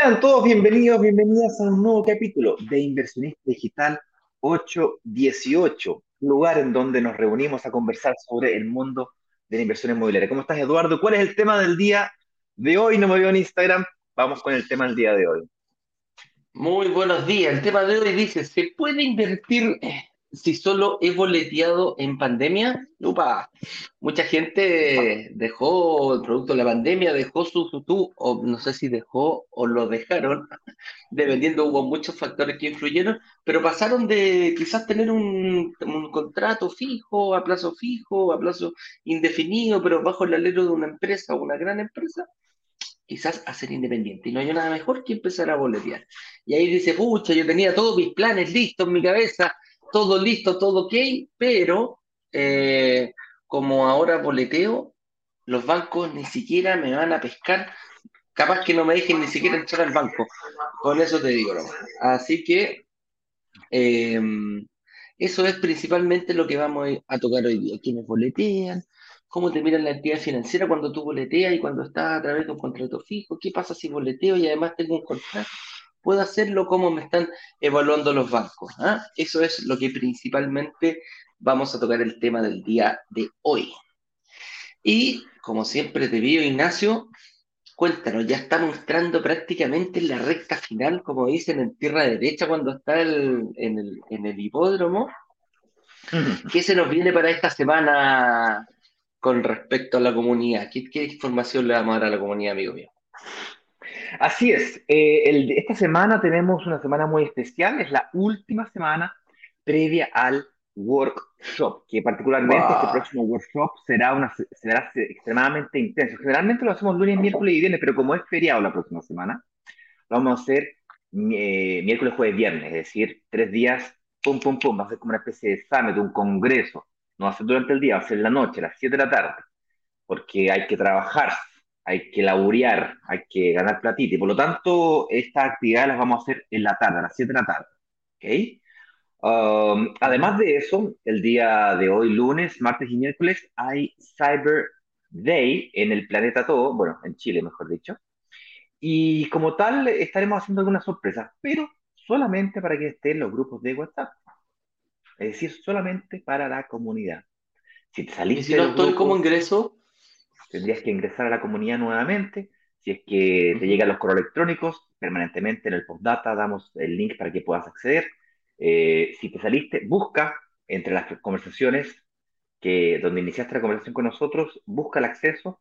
Sean todos bienvenidos, bienvenidas a un nuevo capítulo de Inversionista Digital 818, lugar en donde nos reunimos a conversar sobre el mundo de la inversión inmobiliaria. ¿Cómo estás, Eduardo? ¿Cuál es el tema del día de hoy? No me veo en Instagram, vamos con el tema del día de hoy. Muy buenos días. El tema de hoy dice, ¿se puede invertir si solo he boleteado en pandemia? Upa, mucha gente dejó el producto de la pandemia, dejó su tutú, o no sé si dejó o lo dejaron, dependiendo, hubo muchos factores que influyeron, pero pasaron de quizás tener un, un contrato fijo, a plazo fijo, a plazo indefinido, pero bajo el alero de una empresa o una gran empresa, quizás a ser independiente. Y no hay nada mejor que empezar a boletear. Y ahí dice, pucha, yo tenía todos mis planes listos en mi cabeza, todo listo, todo ok, pero eh, como ahora boleteo, los bancos ni siquiera me van a pescar, capaz que no me dejen ni siquiera entrar al banco. Con eso te digo, ¿no? Así que em, eso es principalmente lo que vamos a tocar hoy día. Quienes boletean, cómo te miran la entidad financiera cuando tú boleteas y cuando estás a través de un contrato fijo, qué pasa si boleteo y además tengo un contrato puedo hacerlo como me están evaluando los bancos. ¿ah? Eso es lo que principalmente vamos a tocar el tema del día de hoy. Y como siempre te pido, Ignacio, cuéntanos, ya estamos entrando prácticamente en la recta final, como dicen en tierra derecha cuando está en, el, hipódromo. ¿Qué se nos viene para esta semana con respecto a la comunidad? ¿Qué, qué información le vamos a dar a la comunidad, amigo mío? Así es, eh, esta semana tenemos una semana muy especial, es la última semana previa al workshop, que particularmente este próximo workshop será, una, será extremadamente intenso. Generalmente lo hacemos lunes, miércoles y viernes, pero como es feriado la próxima semana, lo vamos a hacer eh, miércoles, jueves, viernes, es decir, tres días, pum, pum, pum, va a ser como una especie de examen, de un congreso. No va a ser durante el día, va a ser en la noche, a las 7 de la tarde, porque hay que trabajar, hay que laburear, hay que ganar platita. Y por lo tanto, estas actividades las vamos a hacer en la tarde, a las 7 de la tarde. ¿okay? Um, además de eso, el día de hoy, lunes, martes y miércoles, hay Cyber Day en el planeta todo, bueno, en Chile, mejor dicho. Y como tal, estaremos haciendo algunas sorpresas, pero solamente para que estén los grupos de WhatsApp. Es decir, solamente para la comunidad. Si te saliste. ¿Y si no estoy como ingreso? Tendrías que ingresar a la comunidad nuevamente. Si es que te llegan los correos electrónicos, permanentemente en el postdata damos el link para que puedas acceder. Eh, si te saliste, busca entre las conversaciones que donde iniciaste la conversación con nosotros, busca el acceso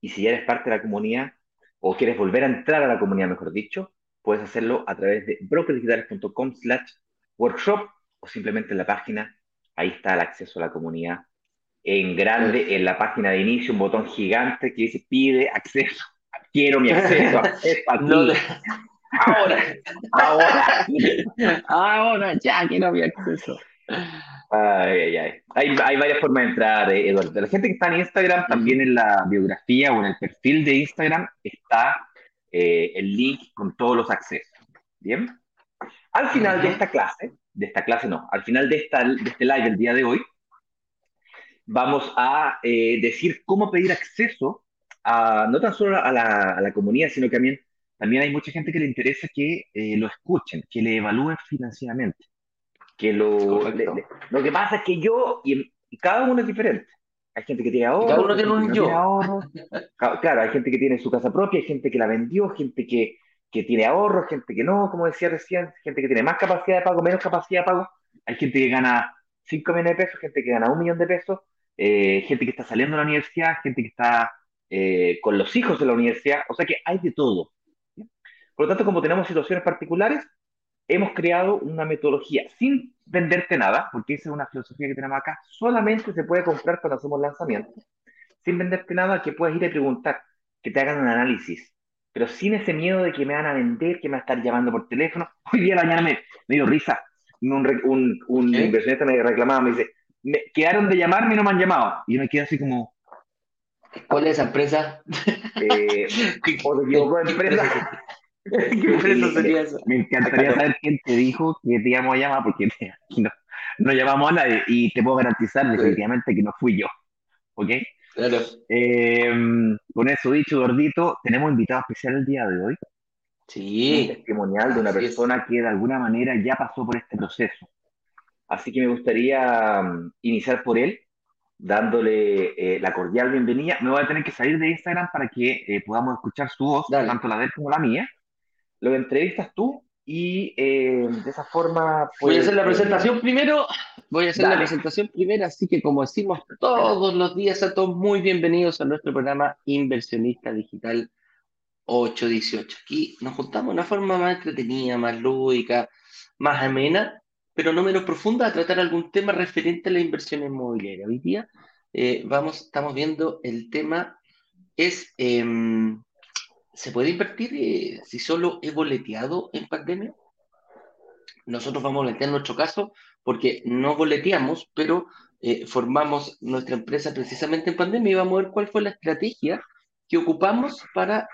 y si ya eres parte de la comunidad o quieres volver a entrar a la comunidad, mejor dicho, puedes hacerlo a través de brokersdigitales.com slash workshop o simplemente en la página, ahí está el acceso a la comunidad en grande en la página de inicio un botón gigante que dice pide acceso. Quiero mi acceso, Ahora, ahora, ahora, ya quiero mi acceso. Ay, ay, ay. Hay, hay, varias formas de entrar, eh, Eduardo. La gente que está en Instagram, también en la biografía o en el perfil de Instagram está eh, el link con todos los accesos. ¿Bien? Al final de esta clase, de esta clase no, al final de, esta, de este live el día de hoy, vamos a eh, decir cómo pedir acceso a, no tan solo a la, a la, comunidad, sino que también, también hay mucha gente que le interesa que eh, lo escuchen, que le evalúen financieramente. Que lo, lo que pasa es que yo, y, cada uno es diferente. Hay gente que tiene ahorros. Cada uno tiene un yo. Claro, hay gente que tiene su casa propia, hay gente que la vendió, gente que, que tiene ahorros, gente que no, como decía recién, gente que tiene más capacidad de pago, menos capacidad de pago. Hay gente que gana 5 millones de pesos, gente que gana un millón de pesos, eh, gente que está saliendo de la universidad, gente que está eh, con los hijos de la universidad, o sea que hay de todo. Por lo tanto, como tenemos situaciones particulares, hemos creado una metodología sin venderte nada, porque esa es una filosofía que tenemos acá, solamente se puede comprar cuando hacemos lanzamiento, sin venderte nada, que puedes ir a preguntar, que te hagan un análisis, pero sin ese miedo de que me van a vender, que me van a estar llamando por teléfono. Hoy día la mañana me, dio risa, un, un, un inversionista me reclamaba, me dice, me quedaron de llamarme y no me han llamado. Y yo me quedé así como. ¿Cuál es esa empresa? Eh, o te equivocó de empresa. ¿Qué empresa sería eso? Me encantaría saber quién te dijo que te llamó a llamar, porque aquí no, no llamamos a nadie y te puedo garantizar definitivamente que no fui yo. ¿Ok? Claro. Eh, con eso dicho, gordito, tenemos invitado especial el día de hoy. Sí. Un testimonial de una persona que de alguna manera ya pasó por este proceso. Así que me gustaría mm, iniciar por él, dándole eh, la cordial bienvenida. Me voy a tener que salir de Instagram para que eh, podamos escuchar su voz, tanto la de él como la mía. Lo entrevistas tú y eh, de esa forma... voy a hacer la presentación primero, voy a hacer la presentación primero, así que como decimos todos los días a todos, muy bienvenidos a nuestro programa Inversionista Digital 818. Aquí nos juntamos de una forma más entretenida, más lúdica, más amena, pero no menos profunda, a tratar algún tema referente a la inversión inmobiliaria. Hoy día eh, vamos, estamos viendo el tema es... Em, ¿Se puede invertir eh, si solo he boleteado en pandemia? Nosotros vamos a boletear nuestro caso porque no boleteamos, pero eh, formamos nuestra empresa precisamente en pandemia y vamos a ver cuál fue la estrategia que ocupamos para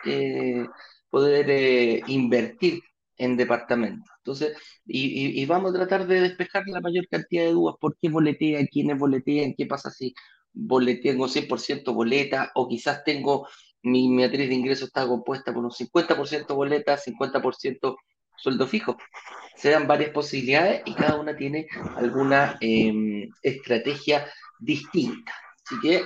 poder invertir en departamentos. Entonces, y, vamos a tratar de despejar la mayor cantidad de dudas. ¿Por qué boletea? ¿Quiénes boletean? ¿Qué pasa si boletengo 100% boleta? O quizás tengo mi matriz de ingresos está compuesta por un 50% boleta, 50% sueldo fijo. Se dan varias posibilidades y cada una tiene alguna em, estrategia distinta. Así que,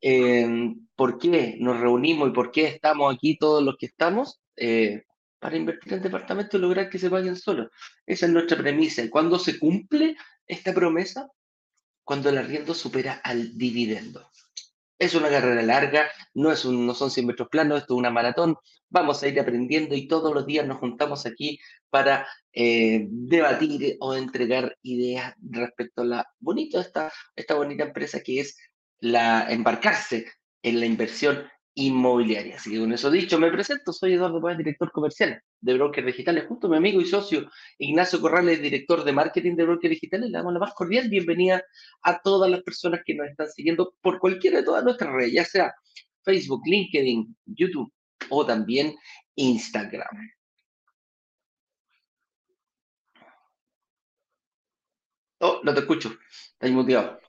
em, ¿por qué nos reunimos y por qué estamos aquí todos los que estamos? Eh, para invertir en departamentos y lograr que se vayan solos. Esa es nuestra premisa. ¿Y cuándo se cumple esta promesa? Cuando el arriendo supera al dividendo. Es una carrera larga, no, es un, no son 100 metros planos, esto es una maratón. Vamos a ir aprendiendo y todos los días nos juntamos aquí para eh, debatir o entregar ideas respecto a la bonita esta, esta bonita empresa que es la embarcarse en la inversión inmobiliaria. Así que con eso dicho, me presento, soy Eduardo Páez, director comercial de Brokers Digitales, junto a mi amigo y socio Ignacio Corrales, director de marketing de Brokers Digitales. Le damos la más cordial bienvenida a todas las personas que nos están siguiendo por cualquiera de todas nuestras redes, ya sea Facebook, LinkedIn, YouTube o también Instagram. Oh, no te escucho, estás muteado.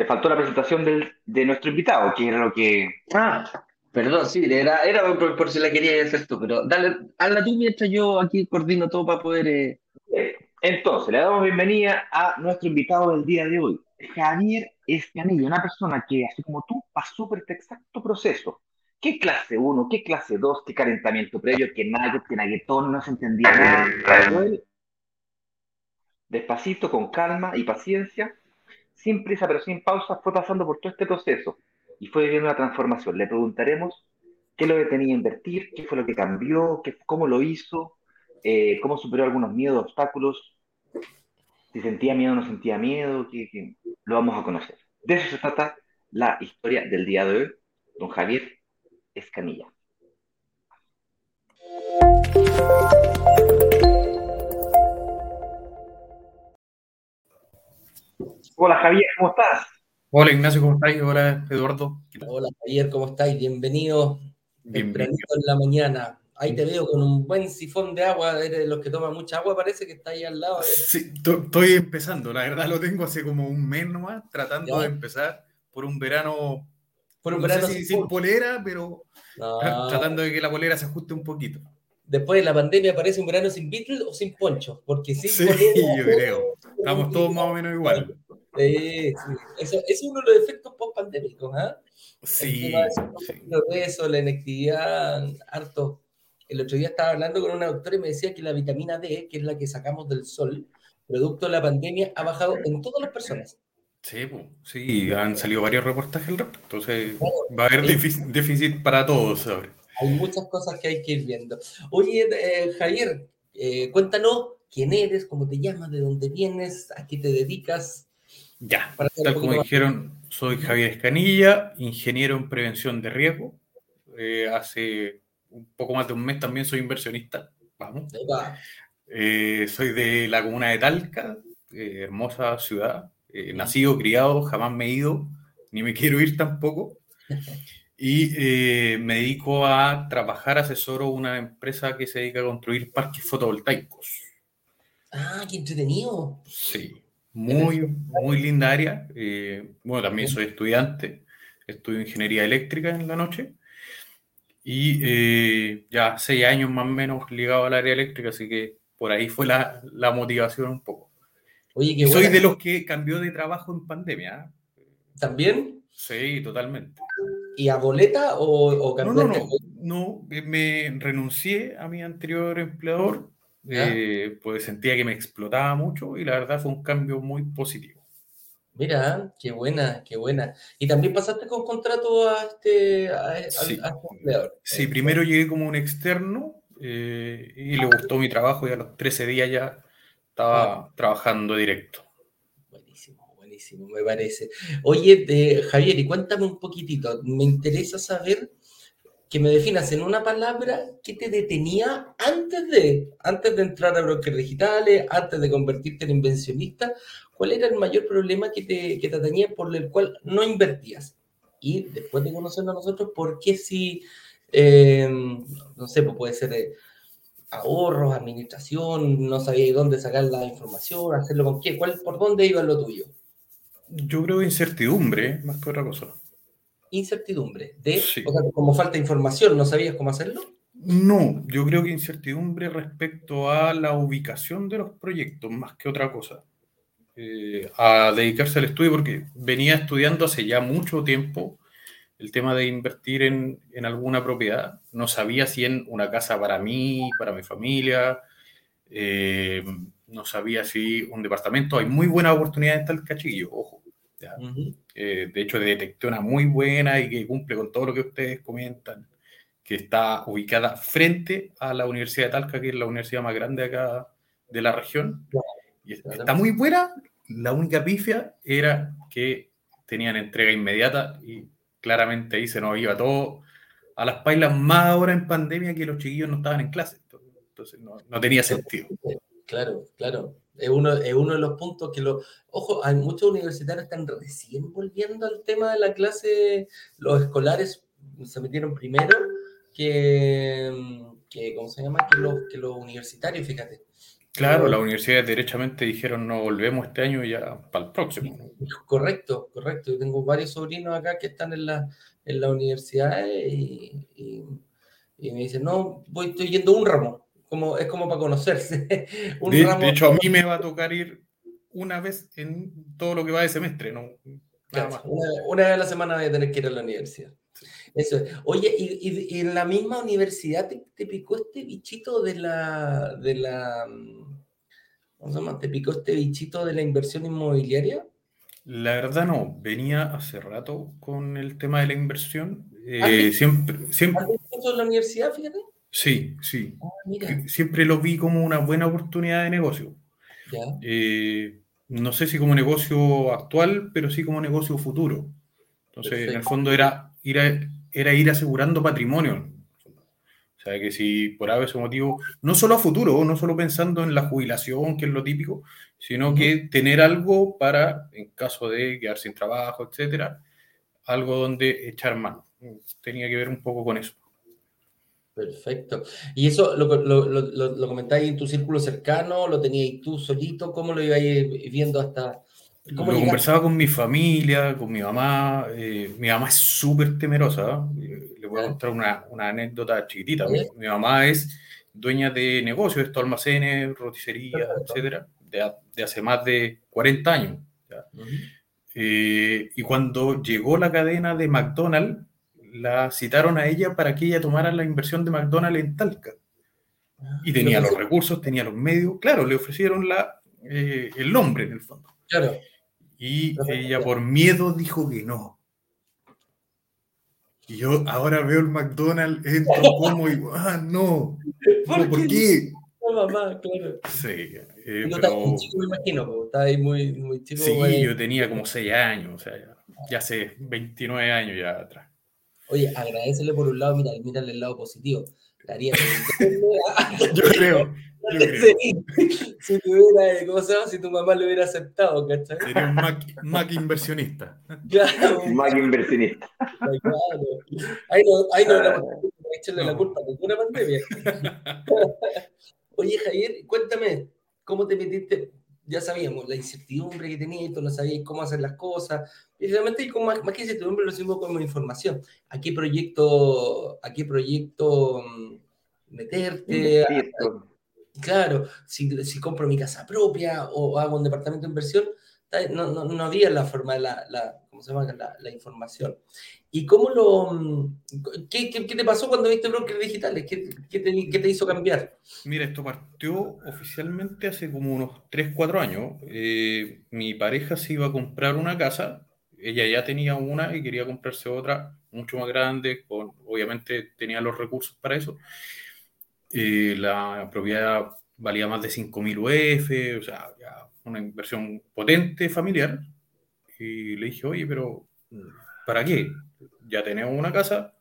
Te faltó la presentación de nuestro invitado, que era lo que... Ah, perdón, sí, era, era por, si la quería hacer tú, pero dale, hazla tú mientras yo aquí coordino todo para poder... Eh, Entonces, le damos bienvenida a nuestro invitado del día de hoy, Javier Escanilla, una persona que, así como tú, pasó por este exacto proceso. ¿Qué clase 1? ¿Qué clase 2? ¿Qué calentamiento previo? ¿Qué nugget? ¿Qué nuggetón? No se entendía nada. Despacito, con calma y paciencia, sin prisa pero sin pausa, fue pasando por todo este proceso y fue viviendo una transformación. Le preguntaremos qué lo detenía a invertir, qué fue lo que cambió, cómo lo hizo, eh, cómo superó algunos miedos, obstáculos, si sentía miedo o no sentía miedo, lo vamos a conocer. De eso se trata la historia del día de hoy, don Javier Escanilla. Hola Javier, ¿cómo estás? Hola Ignacio, ¿cómo estás? Hola Eduardo. Hola Javier, ¿cómo estáis? Bienvenido. Bienvenido en la mañana. Ahí te veo con un buen sifón de agua, eres de los que toman mucha agua, parece que está ahí al lado. Sí, estoy empezando, la verdad lo tengo hace como un mes nomás, tratando de empezar por un verano, por un verano sin, polera, pero tratando de que la polera se ajuste un poquito. Después de la pandemia aparece un verano sin Beatles o sin poncho, porque sin sí, yo creo. Estamos todos más o menos igual. Sí, sí. Eso, es uno de los efectos post-pandémicos, ¿ah? Sí. Eso, la inactividad, harto. El otro día estaba hablando con una doctora y me decía que la vitamina D, que es la que sacamos del sol, producto de la pandemia, ha bajado en todas las personas. Sí, sí, han salido varios reportajes al respecto. Entonces va a haber déficit, para todos ahora. Hay muchas cosas que hay que ir viendo. Oye, eh, Javier, eh, cuéntanos quién eres, cómo te llamas, de dónde vienes, a qué te dedicas. Ya, tal como dijeron, soy Javier Escanilla, ingeniero en prevención de riesgo. Eh, hace un poco más de un mes también soy inversionista. Vamos. Eh, soy de la comuna de Talca, eh, hermosa ciudad. nacido, criado, jamás me he ido, ni me quiero ir tampoco. Y me dedico a trabajar, asesoro una empresa que se dedica a construir parques fotovoltaicos. Ah, qué entretenido. Sí. Muy, muy linda área. Eh, bueno, también soy estudiante. estudio ingeniería eléctrica en la noche. Y eh, ya seis años más o menos ligado al área eléctrica, así que por ahí fue la, la motivación un poco. Oye, qué Soy de los que cambió de trabajo en pandemia. ¿eh? ¿También? Sí, totalmente. ¿Y a boleta o, o no, no, no, no, me renuncié a mi anterior empleador, eh, pues sentía que me explotaba mucho y la verdad fue un cambio muy positivo. Mira, qué buena, qué buena. ¿Y también pasaste con contrato a este, a, sí. este empleador? Sí, primero llegué como un externo eh, y le gustó mi trabajo y a los 13 días ya estaba trabajando directo. Buenísimo, me parece. Oye, eh, Javier, y cuéntame un poquitito, me interesa saber que me definas en una palabra qué te detenía antes de, antes de entrar a brokers digitales, antes de convertirte en invencionista, cuál era el mayor problema que te, que te tenía por el cual no invertías. Y después de conocernos nosotros, ¿por qué si, eh, no sé, pues puede ser eh, ahorros, administración, no sabía dónde sacar la información, hacerlo con qué, cuál, por dónde iba lo tuyo. Yo creo incertidumbre, más que otra cosa. Incertidumbre, de, o sea, como falta de información, ¿no sabías cómo hacerlo? No, yo creo que incertidumbre respecto a la ubicación de los proyectos, más que otra cosa. Eh, a dedicarse al estudio, porque venía estudiando hace ya mucho tiempo el tema de invertir en, en, alguna propiedad. No sabía si en una casa para mí, para mi familia, eh, no sabía si un departamento. Hay muy buena oportunidad en Eh, de hecho, detecté una muy buena y que cumple con todo lo que ustedes comentan, que está ubicada frente a la Universidad de Talca, que es la universidad más grande acá de la región. Y está muy buena. La única pifia era que tenían entrega inmediata y claramente ahí se nos iba todo a las pailas más ahora en pandemia que los chiquillos no estaban en clase. Entonces no, no tenía sentido. Claro, claro. Es uno, es uno de los puntos que lo... Ojo, hay muchos universitarios que están recién volviendo al tema de la clase, los escolares se metieron primero que, que ¿cómo se llama? Que los, que los universitarios, fíjate. Claro, las universidades derechamente dijeron no volvemos este año ya para el próximo. Correcto, correcto. Yo tengo varios sobrinos acá que están en la, en la universidad y, y, me dicen, no, voy, estoy yendo un ramo. Como, es como para conocerse. un de, ramo. de, hecho, a mí me va a tocar ir una vez en todo lo que va de semestre, ¿no? Nada Una, vez a la semana voy a tener que ir a la universidad. Eso Oye, ¿y, y, en la misma universidad te, te, picó este bichito de la, de la, ¿cómo se llama? ¿Te picó este bichito de la inversión inmobiliaria? La verdad no, venía hace rato con el tema de la inversión. Eh, siempre, siempre... en la universidad, fíjate? Sí, sí. Ah, siempre lo vi como una buena oportunidad de negocio. Eh, no sé si como negocio actual, pero sí como negocio futuro. Entonces, en el fondo era ir, era ir asegurando patrimonio. O sea, que si por ese motivo, no solo a futuro, no solo pensando en la jubilación, que es lo típico, sino que tener algo para, en caso de quedar sin trabajo, etcétera, algo donde echar mano. Tenía que ver un poco con eso. Perfecto. ¿Y eso lo, lo, lo, lo comentáis en tu círculo cercano? ¿Lo tenías tú solito? ¿Cómo lo ibais viendo hasta, lo conversaba con mi familia, con mi mamá. Eh, mi mamá es súper temerosa. Eh, le voy a contar una, una anécdota chiquitita. Mi, mamá es dueña de negocios, estos almacenes, roticería, etcétera, de, de, hace más de 40 años. Eh, y cuando llegó la cadena de McDonald's, la citaron a ella para que ella tomara la inversión de McDonald's en Talca. Ah, y tenía los recursos, tenía los medios. Claro, le ofrecieron la, el nombre en el fondo. Claro. Y ella por miedo dijo que no. Y yo ahora veo el McDonald's, entro como y, ah, no. ¿Por, qué? No, mamá, claro. Sí. Eh, no pero... muy chico, me imagino, está ahí muy, muy chico. Sí, yo tenía como 6 años, o sea, ya, ya hace 29 años ya atrás. Oye, agradecele por un lado, mira, mírale el lado positivo. Daría yo creo. si, tuviera, ¿cómo se llama? Si tu mamá lo hubiera aceptado, ¿cachai? Sería un Mac, inversionista. Claro. Mac inversionista. Claro. Ahí no, ahí no a echarle la culpa a ninguna pandemia. Oye, Javier, cuéntame, ¿cómo te metiste? Ya sabíamos la incertidumbre que tenías, tú no sabías cómo hacer las cosas. Y realmente, como más, más que incertidumbre, lo hicimos como información. ¿A qué proyecto, a qué proyecto mm, meterte? claro, si, si compro mi casa propia o hago un departamento de inversión, no, no, no había la forma de la, la ¿cómo se llama? La, la, información. ¿Y cómo lo, mm, qué, qué, qué, te pasó cuando viste brokers digitales? ¿Qué, qué, te, ¿Qué, te, hizo cambiar? Mira, esto partió oficialmente hace como unos 3, 4 años. Eh, mi pareja se iba a comprar una casa, ella ya tenía una y quería comprarse otra mucho más grande, con, obviamente tenía los recursos para eso. Eh, la propiedad valía más de 5.000 UF, o sea, ya una inversión potente familiar. Y le dije, oye, pero ¿para qué? Ya tenemos una casa,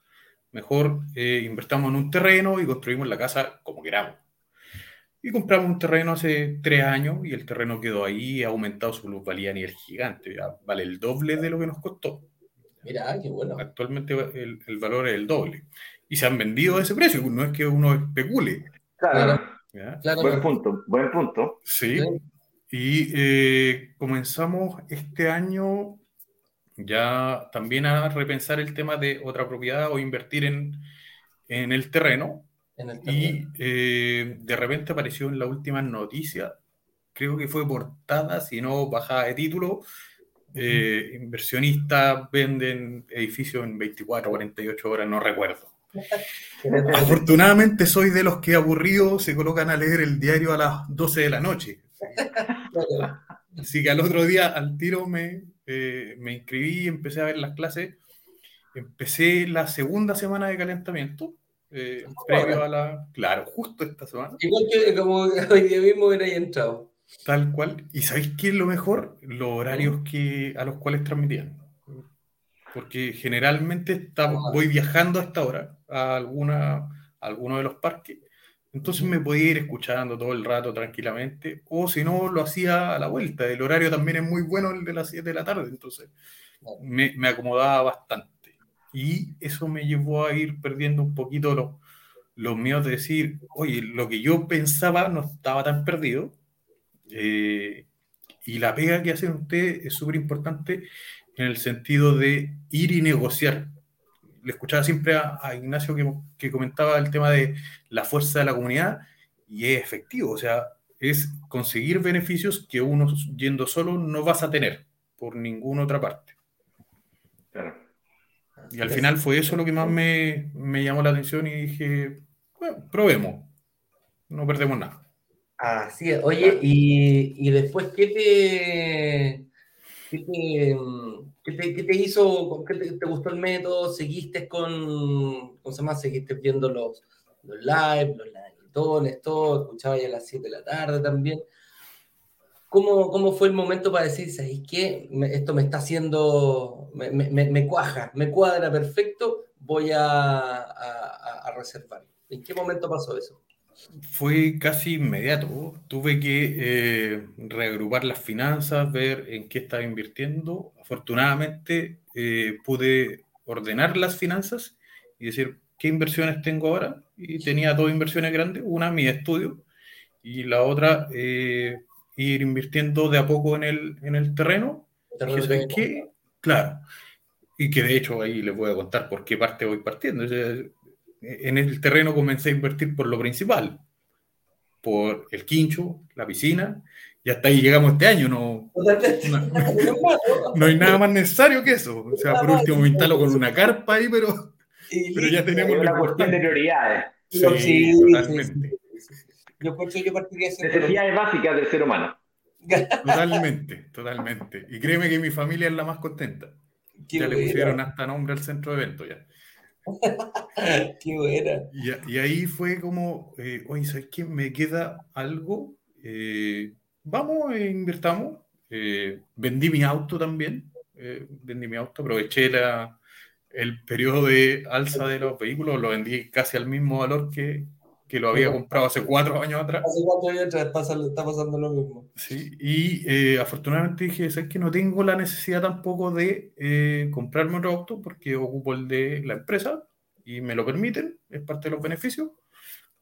mejor eh, invertamos en un terreno y construimos la casa como queramos. Y compramos un terreno hace tres años y el terreno quedó ahí, ha aumentado su plusvalía a nivel gigante, ya vale el doble de lo que nos costó. Mira, qué bueno. Actualmente el, el valor es el doble. Y se han vendido a ese precio, no es que uno especule. Claro. claro. Buen punto, buen punto. Sí. Y eh, comenzamos este año ya también a repensar el tema de otra propiedad o invertir en, en el terreno. Y eh, de repente apareció en la última noticia, creo que fue portada, si no bajada de título, eh, inversionistas venden edificios en 24 o 48 horas, no recuerdo. Afortunadamente soy de los que aburridos se colocan a leer el diario a las 12 de la noche. Así que al otro día, al tiro, me, eh, me inscribí, empecé a ver las clases. Empecé la segunda semana de calentamiento. Eh, previo a la. Claro, justo esta semana. Igual que como hoy día mismo hubiera entrado. Tal cual. ¿Y sabéis qué es lo mejor? Los horarios que, a los cuales transmitían. Porque generalmente ah. voy viajando a esta hora a, alguna, a alguno de los parques entonces me podía ir escuchando todo el rato tranquilamente, o si no, lo hacía a la vuelta. El horario también es muy bueno, el de las 7 de la tarde, entonces me, me acomodaba bastante. Y eso me llevó a ir perdiendo un poquito los, los míos de decir, oye, lo que yo pensaba no estaba tan perdido. Eh, y la pega que hacen ustedes es súper importante en el sentido de ir y negociar le escuchaba siempre a, Ignacio que, que, comentaba el tema de la fuerza de la comunidad y es efectivo, o sea, es conseguir beneficios que uno yendo solo no vas a tener por ninguna otra parte. Y al final fue eso lo que más me, me llamó la atención y dije, bueno, probemos, no perdemos nada. Así es. Oye, y, y después, ¿qué te, qué te, ¿Qué te, hizo, qué te, gustó el método? ¿Seguiste con, ¿cómo se llama? ¿Seguiste viendo los, los live, los live todo? ¿Escuchaba ya a las 7 de la tarde también? ¿Cómo, ¿Cómo, fue el momento para decir, ¿sabes qué? esto me está haciendo, me, me, me, cuaja, me cuadra perfecto, voy a, a, a reservar. ¿En qué momento pasó eso? Fue casi inmediato. Tuve que eh, reagrupar las finanzas, ver en qué estaba invirtiendo. Afortunadamente eh, pude ordenar las finanzas y decir qué inversiones tengo ahora. Y tenía dos inversiones grandes, una mi estudio y la otra eh, ir invirtiendo de a poco en el, en el terreno. qué? Claro. Y que de hecho ahí les voy a contar por qué parte voy partiendo en el terreno comencé a invertir por lo principal, por el quincho, la piscina, y hasta ahí llegamos este año. No, no, hay nada más necesario que eso. O sea, por último me instalo con una carpa ahí, pero, pero ya tenemos una cuestión de prioridades. Sí, totalmente. Yo creo que yo partiría Necesidades básicas del ser humano. Totalmente, totalmente. Y créeme que mi familia es la más contenta. ya le pusieron hasta nombre al centro de eventos ya. Qué buena. Y, ahí fue como, eh, oye, ¿sabes qué? Me queda algo. Eh, vamos, e invertamos. Eh, vendí mi auto también. vendí mi auto, aproveché la, el periodo de alza de los vehículos, lo vendí casi al mismo valor que, que lo había comprado hace cuatro años atrás. Hace cuatro años atrás está pasando lo mismo. Sí, y afortunadamente dije, ¿sabes que no tengo la necesidad tampoco de comprarme otro auto porque ocupo el de la empresa? y me lo permiten, es parte de los beneficios,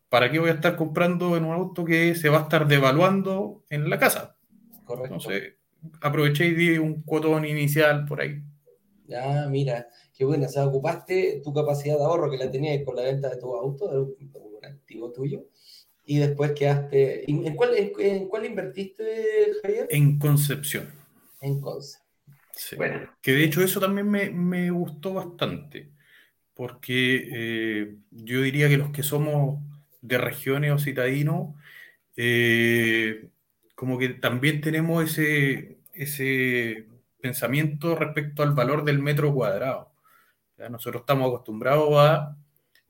¿para qué voy a estar comprando en un auto que se va a estar devaluando en la casa? Correcto. Entonces, aproveché y di un cuotón inicial por ahí. Ya, mira, qué buena. O sea, ocupaste tu capacidad de ahorro que la tenías con la venta de tu auto, activo tuyo, y después quedaste. ¿En cuál, en, cuál invertiste, Javier? En Concepción. En Concepción. Sí. Bueno. Que de hecho eso también me, me gustó bastante, porque eh, yo diría que los que somos de regiones o citadinos, eh, como que también tenemos ese, ese pensamiento respecto al valor del metro cuadrado. Nosotros estamos acostumbrados a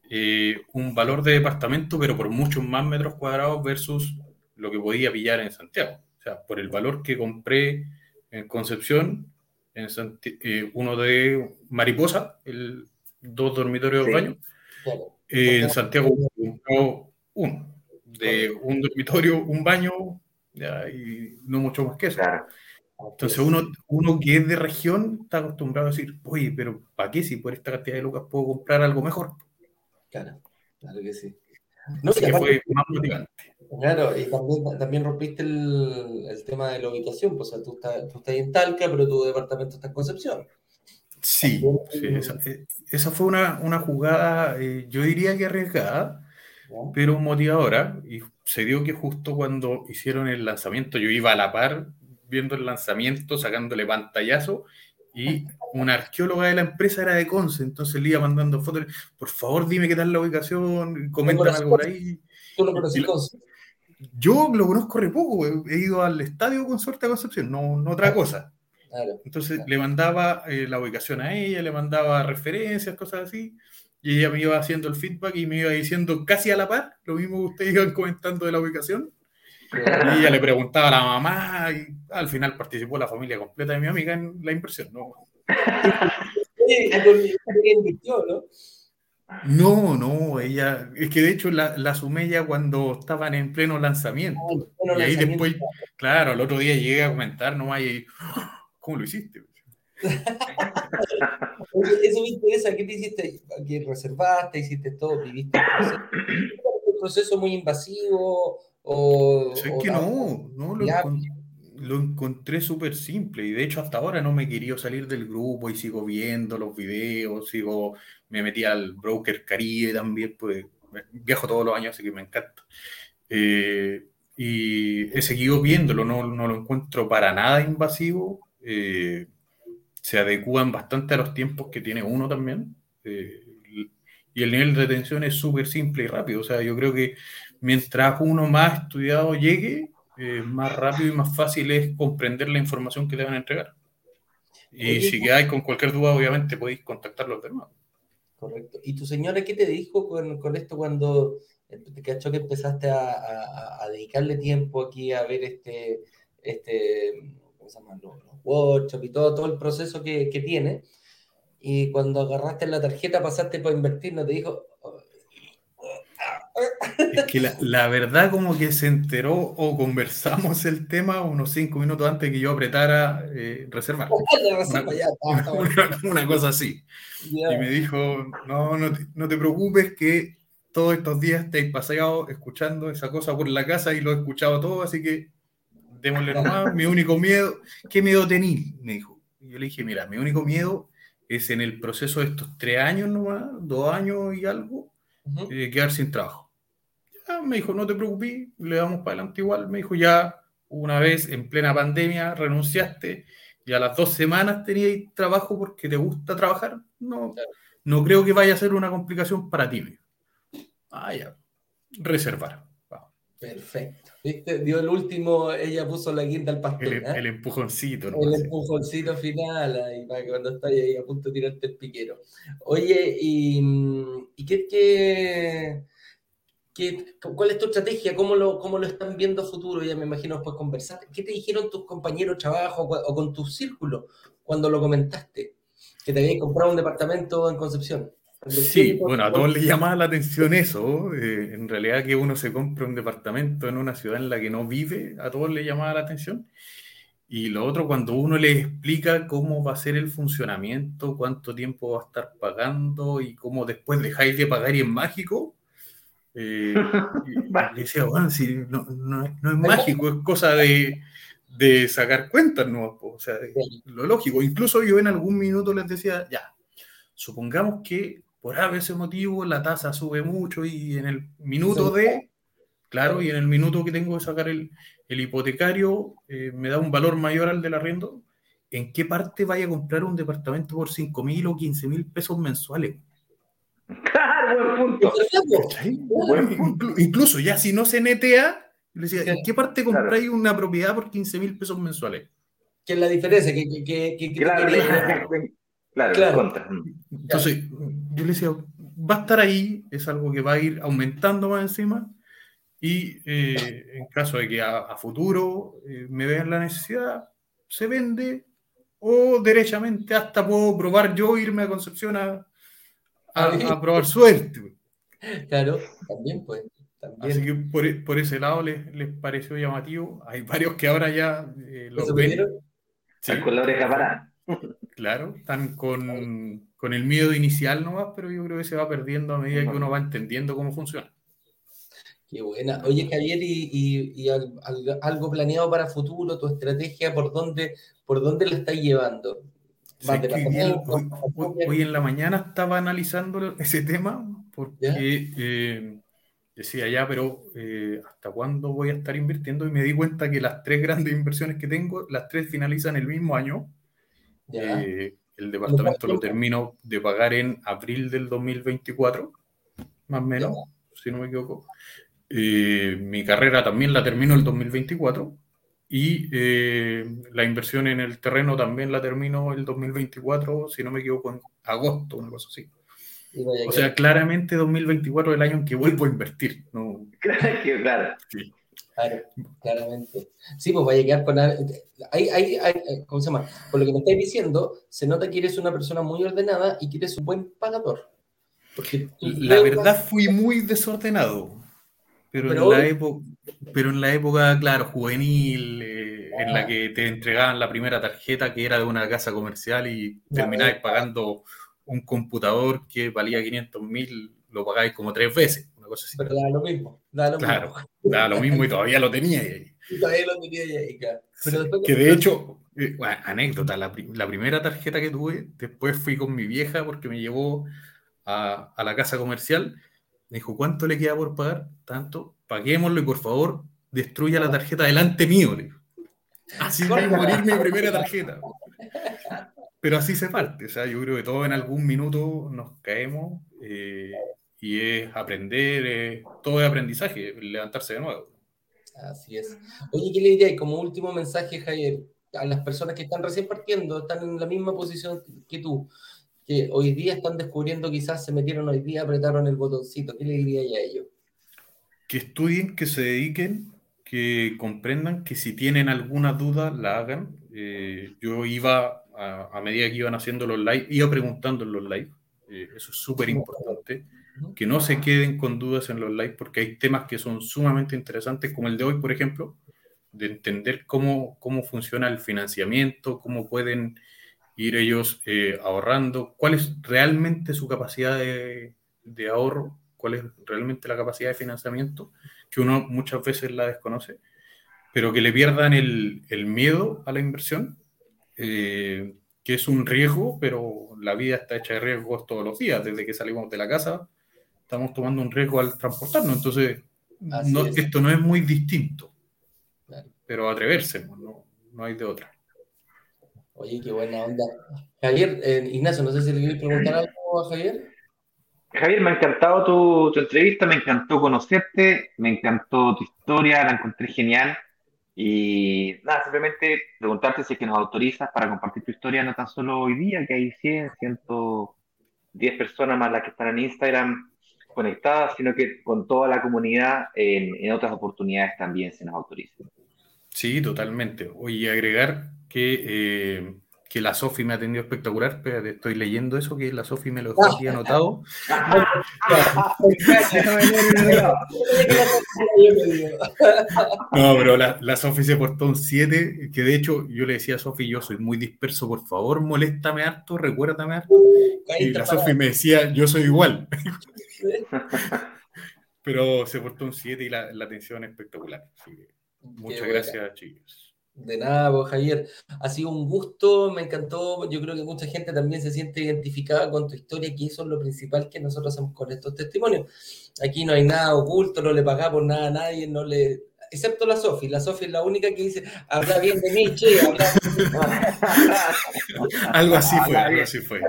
eh, un valor de departamento, pero por muchos más metros cuadrados versus lo que podía pillar en Santiago. O sea, por el valor que compré en Concepción, en eh, uno de Mariposa, el dos dormitorios de baño, eh, en Santiago compró uno, de un dormitorio, un baño, y no mucho más que eso. Entonces uno, uno que es de región está acostumbrado a decir, oye, pero ¿para qué si por esta cantidad de lucas puedo comprar algo mejor? Claro, claro que sí. No, que fue más motivante. Claro, y también, también rompiste el, el, tema de la ubicación, pues o sea, tú estás, tú estás en Talca, pero tu departamento está en Concepción. Sí, sí esa, eh, esa, fue una, una jugada, eh, yo diría que arriesgada, pero motivadora, y se dio que justo cuando hicieron el lanzamiento, yo iba a la par viendo el lanzamiento, sacándole pantallazo, y una arqueóloga de la empresa era de Conce, entonces le iba mandando fotos, por favor dime qué tal la ubicación, comenta algo por ahí. ¿Tú lo conoces Conce? Yo lo conozco re poco, he ido al estadio Consorte de Concepción, no, no otra cosa. Entonces le mandaba eh, la ubicación a ella, le mandaba referencias, cosas así, y ella me iba haciendo el feedback y me iba diciendo casi a la par, lo mismo que ustedes iban comentando de la ubicación. Y ella le preguntaba a la mamá y al final participó la familia completa de mi amiga en la impresión. No, no, no, ella, es que de hecho la, la sumé ya cuando estaban en pleno lanzamiento. Ah, y ahí después, claro, el otro día llegué a comentar nomás y, ¿cómo lo hiciste? eso me interesa, ¿qué te hiciste? ¿Qué reservaste? ¿Hiciste todo? ¿Viviste un proceso muy invasivo? O, es que no, no lo, encontré súper simple y de hecho hasta ahora no me querido salir del grupo y sigo viendo los videos, sigo, me metí al broker Caribe también, pues viajo todos los años, así que me encanta. Eh, y he seguido viéndolo, no, no, lo encuentro para nada invasivo, eh, se adecúan bastante a los tiempos que tiene uno también. Eh, y el nivel de retención es súper simple y rápido. O sea, yo creo que mientras uno más estudiado llegue, eh, más rápido y más fácil es comprender la información que te van a entregar. Y si quedáis con cualquier duda, obviamente podéis contactarlos de nuevo. Correcto. ¿Y tu señora qué te dijo con, con esto cuando te cachó que empezaste a, a, dedicarle tiempo aquí a ver este, este ¿cómo se llama? Los, workshops y todo, todo el proceso que, que tiene? Y cuando agarraste la tarjeta, pasaste para invertir, no te dijo, es que la, verdad como que se enteró o conversamos el tema unos cinco minutos antes que yo apretara eh, reservar. Una, cosa así. Y me dijo, no, no te, preocupes que todos estos días te he paseado escuchando esa cosa por la casa y lo he escuchado todo, así que démosle nomás. mi único miedo, ¿qué miedo tenís? Me dijo. Y yo le dije, mira, mi único miedo es en el proceso de estos tres años nomás, dos años y algo, eh, quedar sin trabajo me dijo, no te preocupes, le damos para adelante igual. Me dijo, ya una vez en plena pandemia renunciaste y a las dos semanas tenías trabajo porque te gusta trabajar. No, no creo que vaya a ser una complicación para ti. Ah, ya. Reservar. Perfecto. ¿Viste? Dio el último, ella puso la guinda al pastel. El, ¿eh? empujoncito. El empujoncito final, ahí, para que cuando estás ahí a punto de tirarte el piquero. Oye, ¿y, y qué, qué, ¿Cuál es tu estrategia? ¿Cómo lo, ¿Cómo lo están viendo futuro? Ya me imagino después conversar. ¿Qué te dijeron tus compañeros de trabajo o con tu círculo cuando lo comentaste? Que te habías comprado un departamento en Concepción. Sí, bueno, a todos les llamaba la atención eso. Eh, en realidad que uno se compre un departamento en una ciudad en la que no vive, a todos les llamaba la atención. Y lo otro, cuando uno les explica cómo va a ser el funcionamiento, cuánto tiempo va a estar pagando y cómo después dejáis de pagar y es mágico, eh, y, decía, bueno, si no, no, es mágico, es cosa de, de sacar cuentas, ¿no? O sea, lo lógico. Incluso yo en algún minuto les decía, ya, supongamos que por ese motivo la tasa sube mucho y en el minuto de, claro, y en el minuto que tengo que sacar el, hipotecario eh, me da un valor mayor al del arriendo, ¿en qué parte vaya a comprar un departamento por 5 mil o 15 mil pesos mensuales? Claro, buen punto. Incluso ya si no se netea, le decía, ¿en qué parte compráis una propiedad por 15 mil pesos mensuales? ¿Qué es la diferencia? que claro, claro, claro. Entonces, yo le decía, va a estar ahí, es algo que va a ir aumentando más encima, y eh, en caso de que a, futuro eh, me vean la necesidad, se vende, o derechamente hasta puedo probar yo irme a Concepción a, a, probar suerte. Claro, también pues. Así que por, por ese lado les, les, pareció llamativo. Hay varios que ahora ya eh, los ven. Sí. Con la oreja parada. Claro, están con, con, el miedo inicial nomás, pero yo creo que se va perdiendo a medida que uno va entendiendo cómo funciona. Qué buena. Oye, Javier, ¿y, y, algo planeado para futuro, tu estrategia, por dónde, por dónde la estás llevando? Hoy, en la mañana estaba analizando ese tema porque eh, decía ya, pero eh, ¿hasta cuándo voy a estar invirtiendo? Y me di cuenta que las tres grandes inversiones que tengo, las tres finalizan el mismo año. Eh, el departamento lo termino de pagar en abril del 2024, más o menos, si no me equivoco. mi carrera también la termino el 2024 y eh, la inversión en el terreno también la termino el 2024, si no me equivoco, en agosto, una cosa así. O sea, claramente 2024 es el año en que vuelvo a invertir. ¿no? claro. Sí. Claro, claramente. Sí, pues vaya a quedar con... Hay, hay, hay, ¿Cómo se llama? Por lo que me estáis diciendo, se nota que eres una persona muy ordenada y que eres un buen pagador. Porque la verdad fui muy desordenado. Pero, en la época, pero en la época, claro, juvenil, eh, en la ah. que te entregaban la primera tarjeta que era de una casa comercial y terminabas pagando un computador que valía 500 mil, lo pagáis como tres veces, una cosa así. Pero da lo mismo. Da lo claro, mismo. da lo mismo y todavía lo tenía ahí. Y todavía lo tenía ahí, claro. que de hecho, eh, anécdota, la, la, primera tarjeta que tuve, después fui con mi vieja porque me llevó a, a la casa comercial me dijo, ¿cuánto le queda por pagar? Tanto, paguémoslo y por favor destruya la tarjeta delante mío. Así va a morir mi primera tarjeta. Pero así se parte. O sea, yo creo que todos en algún minuto nos caemos eh, y es aprender, todo es aprendizaje, levantarse de nuevo. Así es. Oye, ¿qué le dirías como último mensaje, Javier, a las personas que están recién partiendo, están en la misma posición que tú? Que hoy día están descubriendo, quizás se metieron hoy día, apretaron el botoncito. ¿Qué le diría a ellos? Que estudien, que se dediquen, que comprendan que si tienen alguna duda, la hagan. Eh, yo iba, a, medida que iban haciendo los live, iba preguntando en los live. Eh, eso es súper importante. Que no se queden con dudas en los live porque hay temas que son sumamente interesantes, como el de hoy, por ejemplo, de entender cómo, cómo funciona el financiamiento, cómo pueden ir ellos eh, ahorrando, cuál es realmente su capacidad de, ahorro, cuál es realmente la capacidad de financiamiento, que uno muchas veces la desconoce, pero que le pierdan el, miedo a la inversión, eh, que es un riesgo, pero la vida está hecha de riesgos todos los días, desde que salimos de la casa estamos tomando un riesgo al transportarnos, entonces esto no es muy distinto, pero atreverse, no, no hay de otra. Oye, qué buena onda. Javier, eh, Ignacio, no sé si le quieres preguntar algo a Javier. Javier, me ha encantado tu, entrevista, me encantó conocerte, me encantó tu historia, la encontré genial. Y nada, simplemente preguntarte si es que nos autorizas para compartir tu historia, no tan solo hoy día, que hay 100, 110 personas más las que están en Instagram conectadas, sino que con toda la comunidad en, en otras oportunidades también se nos autoriza. Sí, totalmente. Oye, agregar que, eh, que la Sofi me ha atendido espectacular. Espérate, estoy leyendo eso, que la Sofi me lo dejó aquí anotado. no, pero la, la Sofi se portó un 7, que de hecho yo le decía a Sofi, yo soy muy disperso, por favor, moléstame harto, recuérdame harto. Y la Sofi me decía, yo soy igual. pero se portó un 7 y la, la atención espectacular. Muchas gracias, chicos. De nada, pues, Javier. Ha sido un gusto, me encantó. Yo creo que mucha gente también se siente identificada con tu historia, que eso es lo principal que nosotros hacemos con estos testimonios. Aquí no hay nada oculto, no le pagamos nada a nadie, no le excepto la Sofi. La Sofi es la única que dice, habla bien de mí, che, habla algo así fue, algo así fue.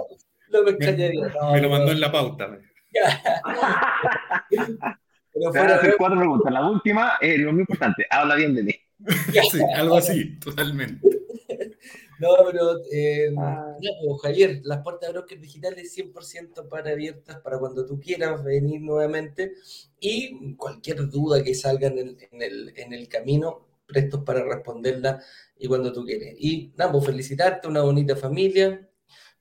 No me, me lo mandó en la pauta. Pero fuera hacer cuatro preguntas. La última es lo muy importante. Habla bien de mí. sí, algo así, totalmente. No, pero eh, ah. pues, Javier, las puertas de Brokers Digitales 100% para abiertas para cuando tú quieras venir nuevamente y cualquier duda que salga en el, en el, en el camino, prestos para responderla y cuando tú quieres. Y nada, pues felicitarte, una bonita familia,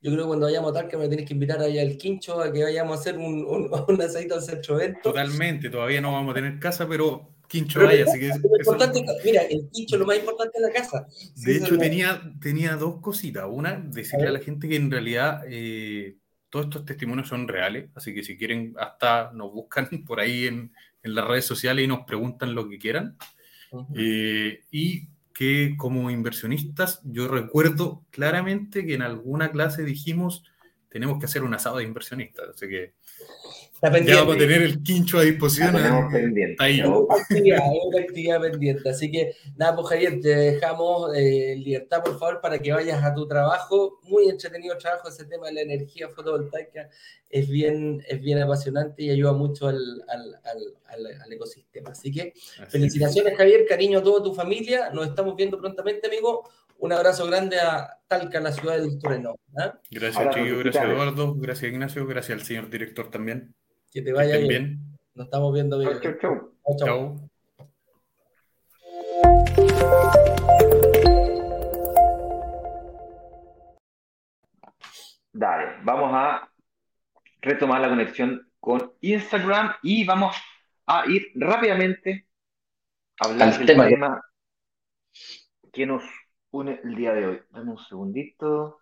yo creo que cuando vayamos a Talca me tienes que invitar allá al Quincho a que vayamos a hacer un, un, un asadito al centro evento. Totalmente, todavía no vamos a tener casa, pero Quincho vaya, así que... importante, mira, el Quincho lo más importante es la casa. De hecho, tenía, tenía dos cositas. Una, decirle a, la gente que en realidad eh, todos estos testimonios son reales, así que si quieren, hasta nos buscan por ahí en, en las redes sociales y nos preguntan lo que quieran. eh, y que como inversionistas, yo recuerdo claramente que en alguna clase dijimos, tenemos que hacer un asado de inversionistas, así que ya vamos a tener el quincho a disposición. Ahí. Una actividad, una actividad pendiente. Así que nada, pues Javier, te dejamos eh, libertad, por favor, para que vayas a tu trabajo. Muy entretenido trabajo, ese tema de la energía fotovoltaica es bien, es bien apasionante y ayuda mucho al, al, al, al ecosistema. Así que felicitaciones, Javier, cariño a toda tu familia. Nos estamos viendo prontamente, amigo. Un abrazo grande a Talca, la ciudad de Tureno. ¿ah? Gracias, Chiquillo. Gracias, Eduardo. Gracias, Ignacio. Gracias al señor director también. Que te vaya bien. Nos estamos viendo bien. Chau, chau. chau. Dale, vamos a retomar la conexión con Instagram y vamos a ir rápidamente a hablar del tema, que nos une el día de hoy. Dame un segundito.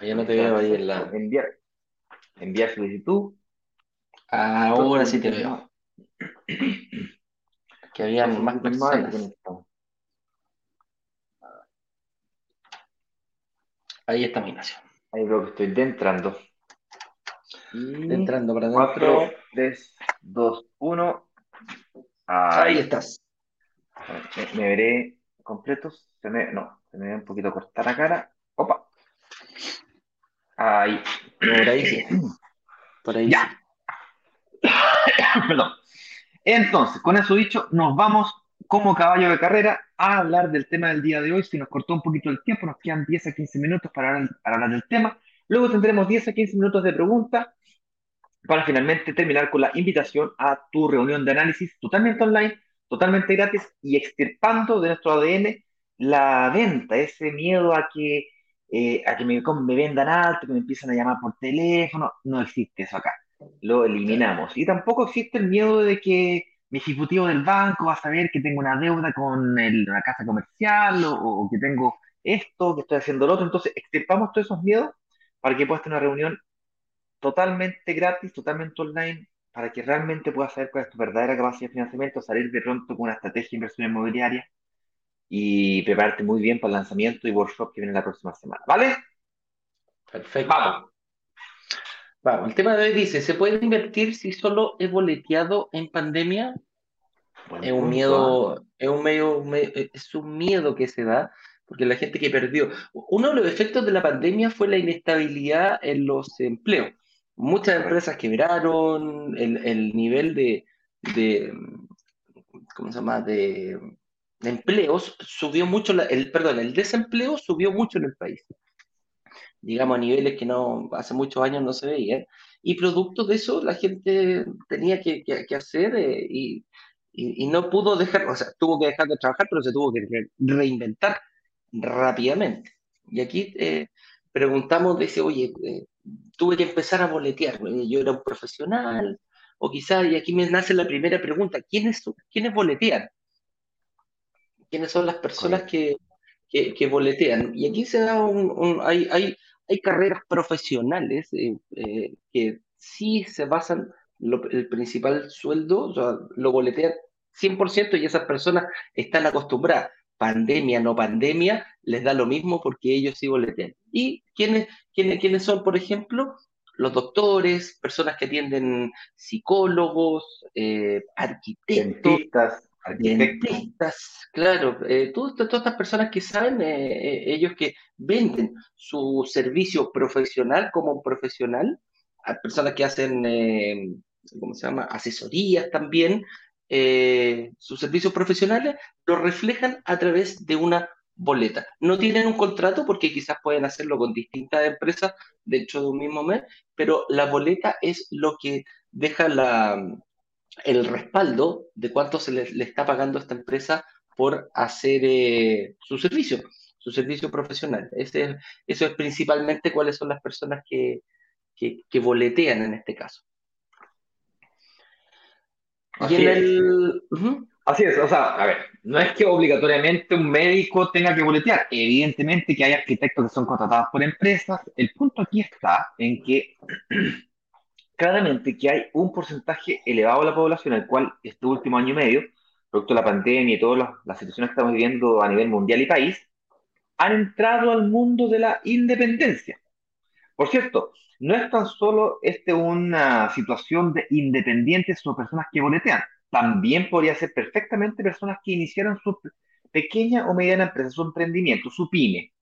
Ya no te veo ahí en la. Enviar, enviar solicitud. Ahora sí te veo. Que había más personas. Ahí está mi Ignacio. Ahí creo que estoy entrando. Entrando para adentro. 4, 3, 2, 1. Ahí, estás. Me, veré completo. Se me, no, se me ve un poquito corta la cara. Opa. Ahí. Por ahí sí. Por ahí ya. Perdón. Entonces, con eso dicho, nos vamos como caballo de carrera a hablar del tema del día de hoy. Si nos cortó un poquito el tiempo, nos quedan 10 a 15 minutos para hablar, para hablar del tema. Luego tendremos 10 a 15 minutos de preguntas para finalmente terminar con la invitación a tu reunión de análisis totalmente online, totalmente gratis y extirpando de nuestro ADN la venta, ese miedo a que, eh, a que me, me vendan alto, que me empiezan a llamar por teléfono, no existe eso acá lo eliminamos. Y tampoco existe el miedo de que mi ejecutivo del banco va a saber que tengo una deuda con el, la casa comercial o, que tengo esto, que estoy haciendo lo otro. Entonces, extirpamos todos esos miedos para que puedas tener una reunión totalmente gratis, totalmente online, para que realmente puedas saber cuál es tu verdadera capacidad de financiamiento, salir de pronto con una estrategia de inversión inmobiliaria y prepararte muy bien para el lanzamiento y workshop que viene la próxima semana. ¿Vale? Perfecto. Vamos el tema de hoy dice, ¿se puede invertir si solo he boleteado en pandemia? es un miedo, es un medio, es un miedo que se da, porque la gente que perdió. Uno de los efectos de la pandemia fue la inestabilidad en los empleos. Muchas empresas quebraron, el, nivel de, de, ¿cómo se llama? De, empleos subió mucho, el, perdón, el desempleo subió mucho en el país digamos, a niveles que no hace muchos años no se veían. Y producto de eso, la gente tenía que, que, hacer eh, y, y, no pudo dejar, o sea, tuvo que dejar de trabajar, pero se tuvo que reinventar rápidamente. Y aquí eh, preguntamos, dice, oye, eh, tuve que empezar a boletear, yo era un profesional, o quizás, y aquí me nace la primera pregunta, ¿quiénes, ¿quiénes boletean? ¿Quiénes son las personas que, que, que boletean? Y aquí se da un, hay, hay, hay carreras profesionales eh, eh, que sí se basan, el principal sueldo, o sea, lo boletean 100% y esas personas están acostumbradas. pandemia, no pandemia, les da lo mismo porque ellos sí boletean. ¿Y quiénes, quiénes, quiénes son, por ejemplo? Los doctores, personas que atienden psicólogos, eh, arquitectos, dentistas, claro, eh, todas, estas personas que saben, eh, ellos que venden su servicio profesional como profesional, a personas que hacen, ¿cómo se llama?, asesorías también, eh, sus servicios profesionales lo reflejan a través de una boleta. No tienen un contrato porque quizás pueden hacerlo con distintas empresas dentro de un mismo mes, pero la boleta es lo que deja la, el respaldo de cuánto se le, está pagando a esta empresa por hacer eh, su servicio, su servicio profesional. Ese, eso es principalmente cuáles son las personas que, que boletean en este caso. Así, es. o sea, a ver, no es que obligatoriamente un médico tenga que boletear, evidentemente que hay arquitectos que son contratados por empresas, el punto aquí está en que claramente que hay un porcentaje elevado de la población, el cual este último año y medio, producto de la pandemia y todas las, las situaciones que estamos viviendo a nivel mundial y país, han entrado al mundo de la independencia. Por cierto, no es tan solo este una situación de independientes o personas que boletean, también podría ser perfectamente personas que iniciaron su pequeña o mediana empresa, su emprendimiento, su pyme.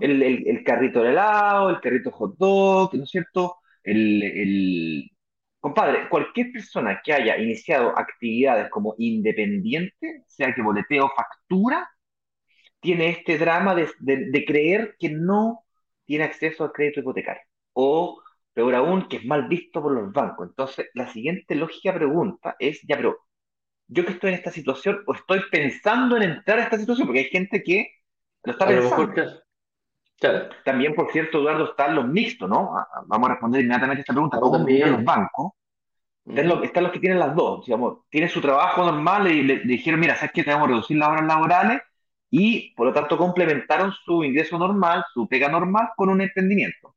El, carrito de helado, el carrito hot dog, ¿no es cierto? El, Compadre, cualquier persona que haya iniciado actividades como independiente, sea que boleteo o factura, tiene este drama de creer que no tiene acceso al crédito hipotecario o peor aún, que es mal visto por los bancos. Entonces, la siguiente lógica pregunta es, ya, pero yo que estoy en esta situación o estoy pensando en entrar a esta situación, porque hay gente que lo está pensando. También, por cierto, Eduardo, están los mixtos, ¿no? Ah, ah, vamos a responder inmediatamente esta pregunta. ¿Cómo miran los bancos? Están los, que tienen las dos, digamos, tienen su trabajo normal y le, dijeron, mira, ¿sabes qué? Tenemos que reducir las horas laborales y por lo tanto complementaron su ingreso normal, su pega normal con un emprendimiento.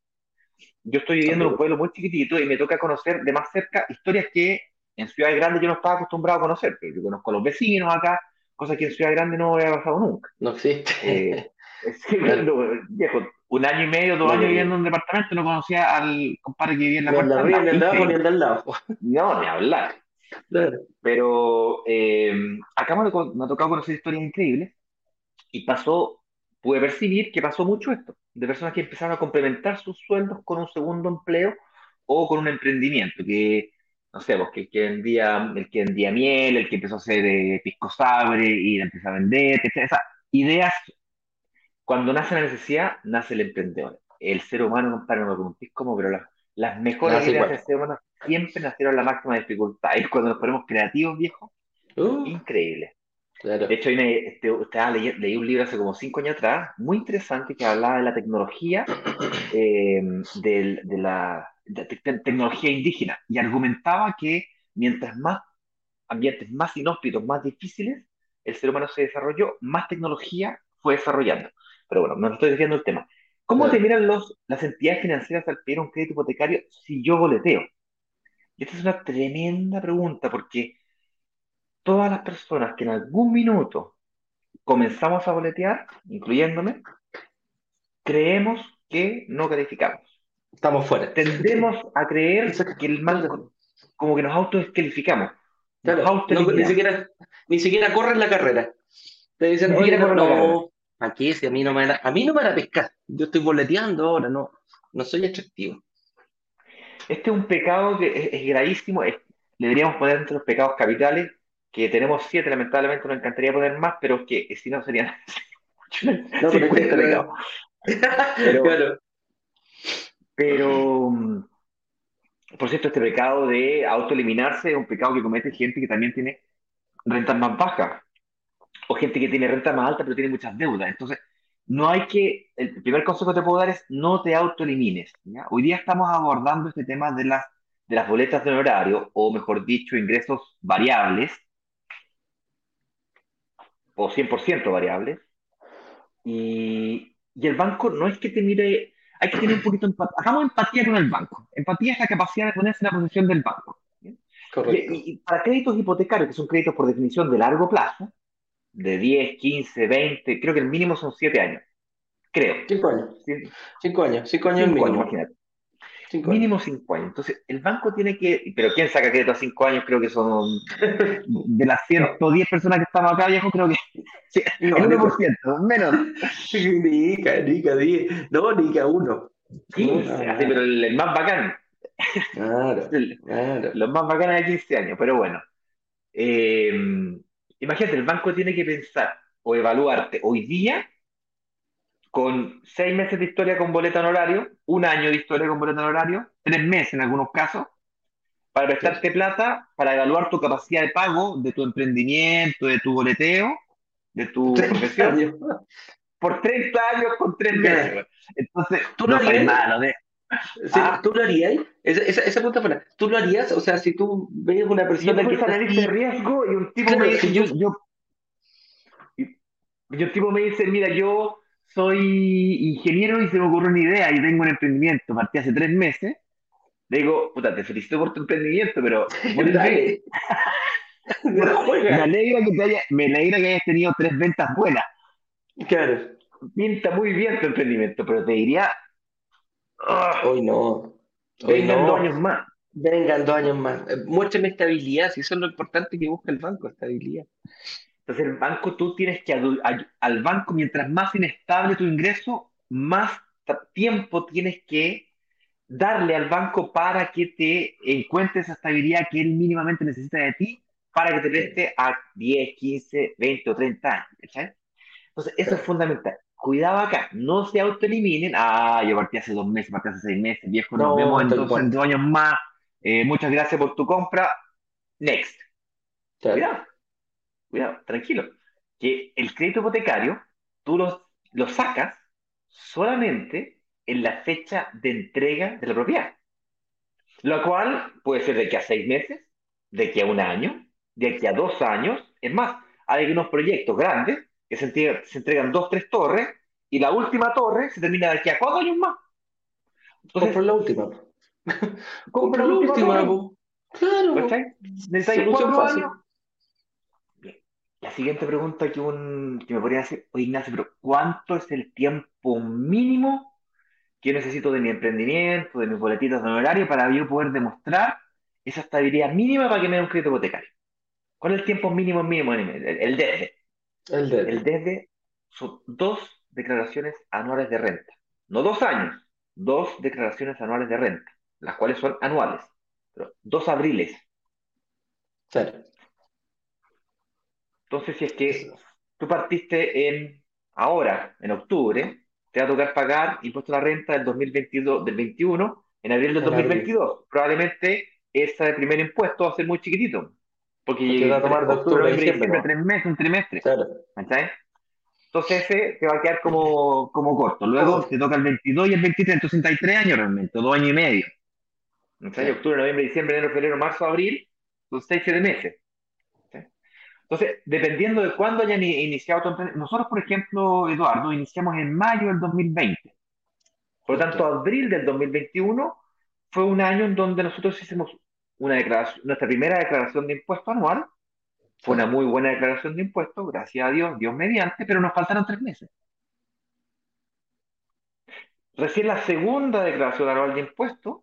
Yo estoy viviendo en un pueblo muy chiquitito y me toca conocer de más cerca historias que en ciudades grandes yo no estaba acostumbrado a conocer. Yo conozco a los vecinos acá, cosas que en ciudad grande no había pasado nunca. No existe. Eh, viejo, un año y medio, dos años viviendo en un departamento, no conocía al compadre que vivía en la puerta. Ni al lado, ni al lado. No, ni hablar. Pero eh, acá me, me ha tocado conocer historias increíbles y pasó, pude percibir que pasó mucho esto de personas que empezaron a complementar sus sueldos con un segundo empleo o con un emprendimiento, que, no sé, pues, que el que vendía, el que vendía miel, el que empezó a hacer eh, pisco sabre y empezó a vender, etc. Esas ideas, cuando nace la necesidad, nace el emprendedor. El ser humano, compadre, no lo como, pero las, las mejores ideas del ser humano siempre nacieron a la máxima dificultad. Es cuando nos ponemos creativos, viejo. Uh. Increíble. De hecho, este, leí, un libro hace como cinco años atrás, muy interesante, que hablaba de la tecnología, eh, de, la tecnología indígena, y argumentaba que mientras más ambientes más inhóspitos, más difíciles, el ser humano se desarrolló, más tecnología fue desarrollando. Pero bueno, no estoy diciendo el tema. ¿Cómo te miran los, las entidades financieras al pedir un crédito hipotecario si yo boleteo? Y esta es una tremenda pregunta, porque todas las personas que en algún minuto comenzamos a boletear, incluyéndome, creemos que no calificamos. Estamos fuera. Tendemos a creer que el mal, como que nos autodescalificamos. Claro, ni, siquiera, ni siquiera corren la carrera. Te dicen, no, no, ¿a qué? Si a mí no me van a, a mí no me van a pescar. Yo estoy boleteando ahora, no, no soy atractivo. Este es un pecado que es, gravísimo. le deberíamos poner entre los pecados capitales que tenemos siete, lamentablemente nos encantaría poner más, pero que si no serían no, pero, pero, pero, mm, por cierto, este pecado de autoeliminarse es un pecado que comete gente que también tiene rentas más bajas, o gente que tiene renta más alta pero tiene muchas deudas. Entonces, no hay que, el primer consejo que te puedo dar es no te autoelimines. Hoy día estamos abordando este tema de las, de las boletas de horario, o mejor dicho, ingresos variables, o 100% variables, y, y, el banco no es que te mire, hay que tener un poquito empatía, hagamos empatía con el banco, empatía es la capacidad de ponerse en la posición del banco. Y, para créditos hipotecarios, que son créditos por definición de largo plazo, de 10, 15, 20, creo que el mínimo son 7 años. Creo. 5 años. 5 años. 5 años, cinco años imagínate. mínimo 5 años. Entonces, el banco tiene que. Pero ¿quién saca crédito a 5 años? Creo que son. De las 110 personas que estamos acá, viejo, creo que. el 1%, menos. Ni nica, 10. No, ni 1. 15, pero el, más bacán. Claro, claro. Los más bacanes de 15 años, pero bueno. Eh, imagínate, el banco tiene que pensar o evaluarte hoy día con seis meses de historia con boleta en horario, un año de historia con boleta en horario, tres meses en algunos casos, para prestarte plata, para evaluar tu capacidad de pago de tu emprendimiento, de tu boleteo, de tu profesión. Por 30 años con tres meses. Entonces, tú no, no malo de, Ah. ¿Tú lo harías? Esa, esa, esa pregunta fuera, ¿tú lo harías? O sea, si tú ves una persona yo que está de riesgo y un tipo me dice, yo, yo, y, un tipo me dice, mira, yo soy ingeniero y se me ocurrió una idea y tengo un emprendimiento, partí hace tres meses, le digo, puta, te felicito por tu emprendimiento, pero me, alegra que te haya, me alegra que hayas tenido tres ventas buenas. Claro. Pinta muy bien tu emprendimiento, pero te diría. Hoy no. Vengan dos años más. Vengan dos años más. Eh, muéstrame estabilidad, si eso es lo importante que busca el banco, estabilidad. Entonces, el banco, tú tienes que, al banco, mientras más inestable tu ingreso, más tiempo tienes que darle al banco para que te encuentres esa estabilidad que él mínimamente necesita de ti para que te preste a 10, 15, 20 o 30 años. Entonces, eso es fundamental cuidado acá, no se autoeliminen. Ah, yo partí hace dos meses, partí hace seis meses, viejo, nos vemos en dos, años más. Eh, muchas gracias por tu compra. Next. Cuidado, cuidado, tranquilo. Que el crédito hipotecario tú lo, lo sacas solamente en la fecha de entrega de la propiedad. Lo cual puede ser de aquí a seis meses, de aquí a un año, de aquí a dos años. Es más, hay unos proyectos grandes que se, entregan dos, tres torres, y la última torre se termina de aquí a cuatro años más. Entonces, Compra la última. Compra la última. Claro. Necesitáis cuatro años. Bien. La siguiente pregunta que, un, que me podría hacer, oye Ignacio, pero ¿cuánto es el tiempo mínimo que necesito de mi emprendimiento, de mis boletitas de horario para yo poder demostrar esa estabilidad mínima para que me dé un crédito hipotecario? ¿Cuál es el tiempo mínimo mínimo? El, el desde. El desde. son dos declaraciones anuales de renta. No dos años, dos declaraciones anuales de renta, las cuales son anuales, pero dos abriles. Entonces, si es que tú partiste en ahora, en octubre, te va a tocar pagar impuesto a la renta del 2022, del 21, en abril del 2022. Probablemente ese primer impuesto va a ser muy chiquitito. Porque va a tomar de octubre, a diciembre, tres meses, un trimestre. Claro. Entonces ese te va a quedar como, como corto. Luego te toca el 22 y el 23, entonces 63 años realmente, dos años y medio. ¿Cachai? Octubre, noviembre, diciembre, enero, febrero, marzo, abril, son seis, siete meses. Entonces, dependiendo de cuándo hayan iniciado tu nosotros, por ejemplo, Eduardo, iniciamos en mayo del 2020. Por lo tanto, abril del 2021 fue un año en donde nosotros hicimos una declaración, nuestra primera declaración de impuesto anual fue una muy buena declaración de impuestos, gracias a Dios, Dios mediante, pero nos faltaron tres meses. Recién la segunda declaración anual de impuestos,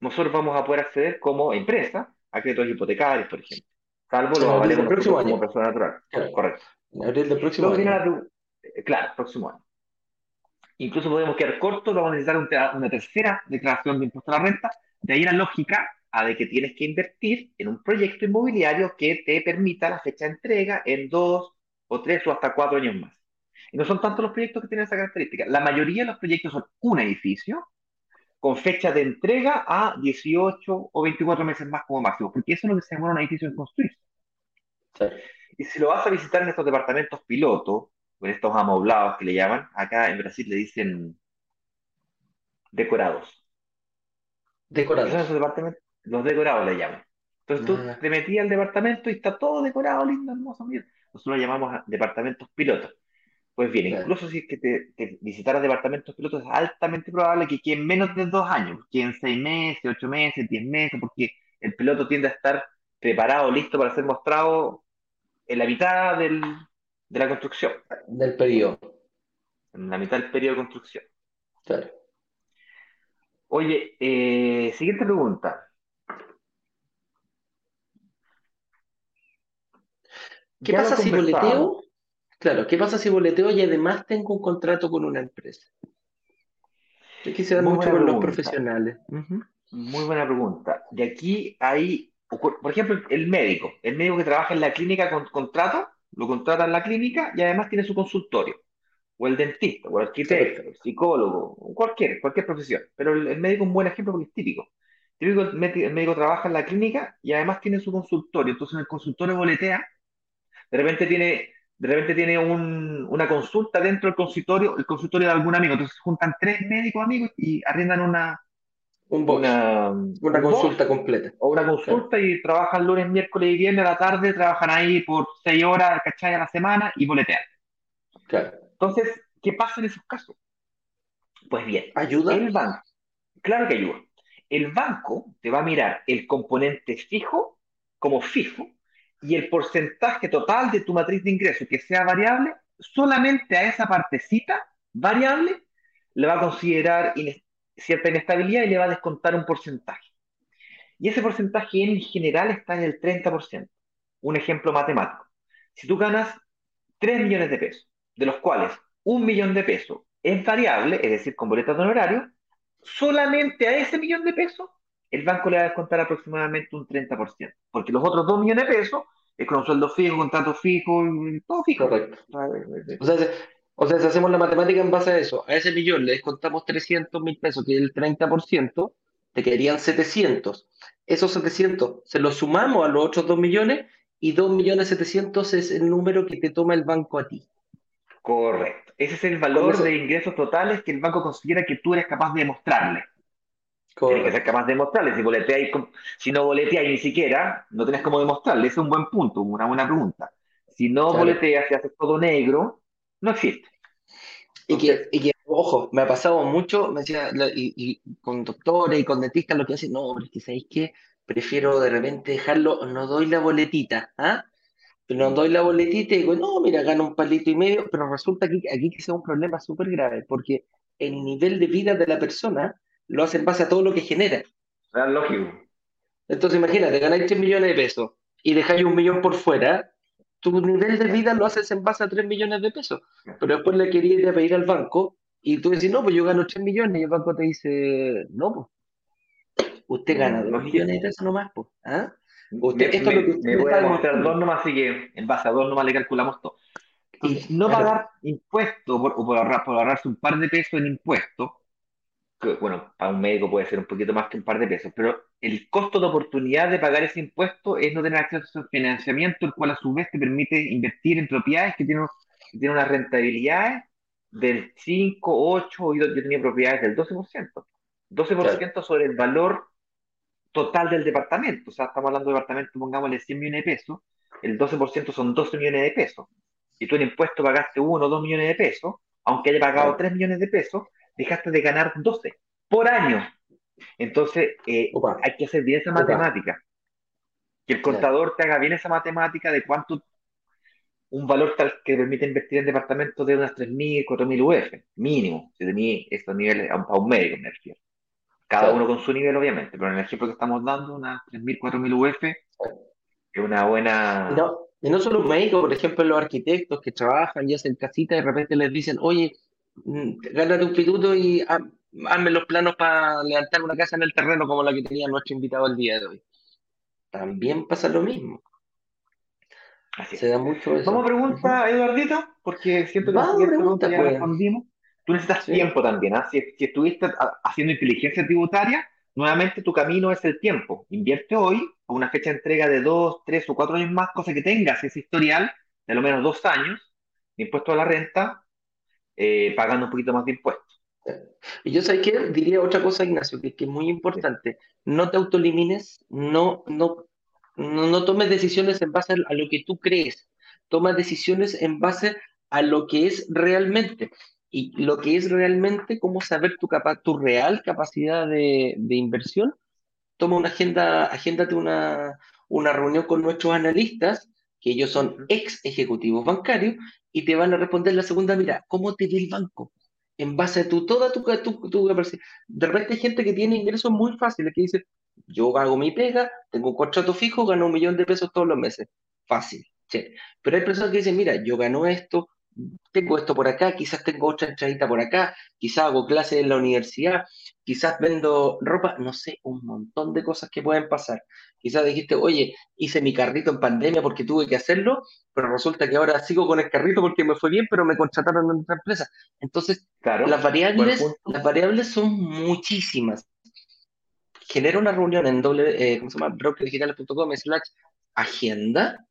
nosotros vamos a poder acceder como empresa a créditos hipotecarios, por ejemplo. Salvo los avales del próximo año. como persona natural. Correcto. En abril del próximo año. Eh, claro, próximo año. Incluso podemos quedar cortos, vamos a necesitar una tercera declaración de impuesto a la renta. De ahí la lógica a de que tienes que invertir en un proyecto inmobiliario que te permita la fecha de entrega en dos o tres o hasta cuatro años más. Y no son tantos los proyectos que tienen esa característica. La mayoría de los proyectos son un edificio con fecha de entrega a 18 o 24 meses más como máximo, porque eso es lo que se demora un edificio en construirse. Y si lo vas a visitar en estos departamentos piloto, con estos amoblados que le llaman, acá en Brasil le dicen decorados. Decorados. Esos departamentos, los decorados le llaman. Entonces tú te metías al departamento y está todo decorado, lindo, hermoso, mira. Nosotros lo llamamos departamentos pilotos. Pues bien, incluso si es que te, visitaras departamentos pilotos, es altamente probable que queden menos de dos años, queden seis meses, ocho meses, diez meses, porque el piloto tiende a estar preparado, listo para ser mostrado en la mitad del, de la construcción. Del periodo. En la mitad del periodo de construcción. Claro. Oye, eh, siguiente pregunta. ¿Qué pasa si boleteo? Claro, ¿qué pasa si boleteo y además tengo un contrato con una empresa? Hay que mucho con los profesionales. Muy buena pregunta. Y aquí hay, por ejemplo, el médico. El médico que trabaja en la clínica con contrato, lo contrata en la clínica y además tiene su consultorio. O el dentista, o el arquitecto, el psicólogo, cualquier, cualquier profesión. Pero el, médico es un buen ejemplo porque es típico. típico el médico trabaja en la clínica y además tiene su consultorio. Entonces en el consultorio boletea de repente tiene, de repente tiene una consulta dentro del consultorio, el consultorio de algún amigo. Entonces juntan tres médicos amigos y arriendan una, una, una consulta completa. O una consulta y trabajan lunes, miércoles y viernes a la tarde, trabajan ahí por seis horas, ¿cachai? A la semana y boletean. Claro. Entonces, ¿qué pasa en esos casos? Pues bien, ¿ayuda? El banco, claro que ayuda. El banco te va a mirar el componente fijo como fijo y el porcentaje total de tu matriz de ingresos que sea variable, solamente a esa partecita variable le va a considerar cierta inestabilidad y le va a descontar un porcentaje. Y ese porcentaje en general está en el 30%. Un ejemplo matemático. Si tú ganas 3 millones de pesos, de los cuales un millón de pesos es variable, es decir, con boletas de honorario, solamente a ese millón de pesos el banco le va a descontar aproximadamente un 30%, porque los otros 2 millones de pesos es con un sueldo fijo, contrato fijo, todo fijo. Correcto. O sea, o sea, si hacemos la matemática en base a eso, a ese millón le descontamos 300 mil pesos, que es el 30%, te quedarían 700. Esos 700 se los sumamos a los otros 2 millones y 2 millones 700 es el número que te toma el banco a ti. Correcto. Ese es el valor de ingresos totales que el banco considera que tú eres capaz de demostrarle. Tienes que ser capaz de demostrarle. Si, boleteáis, si no boleteáis ni siquiera, no tenés cómo demostrarle. Ese es un buen punto, una buena pregunta. Si no boleteas y haces todo negro, no existe. Y que, y que, ojo, me ha pasado mucho, me decía, y, con doctores y con dentistas lo que hacen, no, es que sabéis que prefiero de repente dejarlo, no doy la boletita, ¿ah? No doy la boletita y digo, no, mira, gano un palito y medio, pero resulta que aquí que sea un problema súper grave, porque el nivel de vida de la persona lo hace en base a todo lo que genera. Es lógico. Entonces imagínate, ganáis 3 millones de pesos y dejáis un millón por fuera, tu nivel de vida lo haces en base a 3 millones de pesos. Pero después le querías ir a pedir al banco y tú decís, no, pues yo gano 3 millones y el banco te dice, no, pues. Usted gana 2 millones de pesos nomás, pues. ¿ah? Usted, me, esto es lo que usted me voy a demostrar dos nomás, así que en base a dos nomás le calculamos todo. Y no pagar impuestos o por, ahorrar, por ahorrarse un par de pesos en impuestos, bueno, para un médico puede ser un poquito más que un par de pesos, pero el costo de oportunidad de pagar ese impuesto es no tener acceso a financiamiento, el cual a su vez te permite invertir en propiedades que tienen, que tienen una rentabilidad del 5, 8, yo, yo tenía propiedades del 12%. 12% sobre el valor total del departamento. O sea, estamos hablando de departamento, pongámosle 100 millones de pesos, el 12% son 12 millones de pesos. Y tú en impuesto pagaste 1 o 2 millones de pesos, aunque haya pagado 3 millones de pesos, dejaste de ganar 12 por año. Entonces, eh, hay que hacer bien esa matemática. Que el contador te haga bien esa matemática de cuánto un valor tal que permite invertir en departamentos de unas 3.000, 4.000 UF, mínimo, si tenéis estos niveles a un médico, me refiero. Cada uno con su nivel, obviamente, pero en el ejemplo que estamos dando, unas 3.000, 4.000 UF, es una buena... No, y no solo un médico, por ejemplo, los arquitectos que trabajan y hacen casitas de repente les dicen, oye, Mm, gánate un pituto y hazme los planos para levantar una casa en el terreno como la que tenía nuestro invitado el día de hoy. También pasa lo mismo. Así Se da mucho eso. Vamos a pregunta, Eduardito, porque siento que la pregunta ya pues. respondimos. Tú necesitas tiempo también, ¿ah? si, estuviste haciendo inteligencia tributaria, nuevamente tu camino es el tiempo. Invierte hoy a una fecha de entrega de dos, tres o cuatro años más, cosa que tengas ese historial de al menos dos años de impuesto a la renta, eh, pagando un poquito más de impuestos. Y yo sé que diría otra cosa, Ignacio, que, es muy importante. No te autolimines, no, no, no, tomes decisiones en base a lo que tú crees. Toma decisiones en base a lo que es realmente. Y lo que es realmente, cómo saber tu, capa tu real capacidad de, de, inversión. Toma una agenda, agéndate una, una reunión con nuestros analistas que ellos son ex ejecutivos bancarios y te van a responder la segunda, mira, ¿cómo te ve el banco? En base a tu, toda tu, tu, tu, De repente hay gente que tiene ingresos muy fáciles, que dice, yo hago mi pega, tengo un contrato fijo, gano un millón de pesos todos los meses. Fácil. Pero hay personas que dicen, mira, yo gano esto, tengo esto por acá, quizás tengo otra entradita por acá, quizás hago clases en la universidad, quizás vendo ropa, no sé, un montón de cosas que pueden pasar. Quizás dijiste, oye, hice mi carrito en pandemia porque tuve que hacerlo, pero resulta que ahora sigo con el carrito porque me fue bien, pero me contrataron en otra empresa. Entonces, las, variables, las variables son muchísimas. Genera una reunión en doble, eh, ¿cómo se llama? brokerdigitales.com slash agenda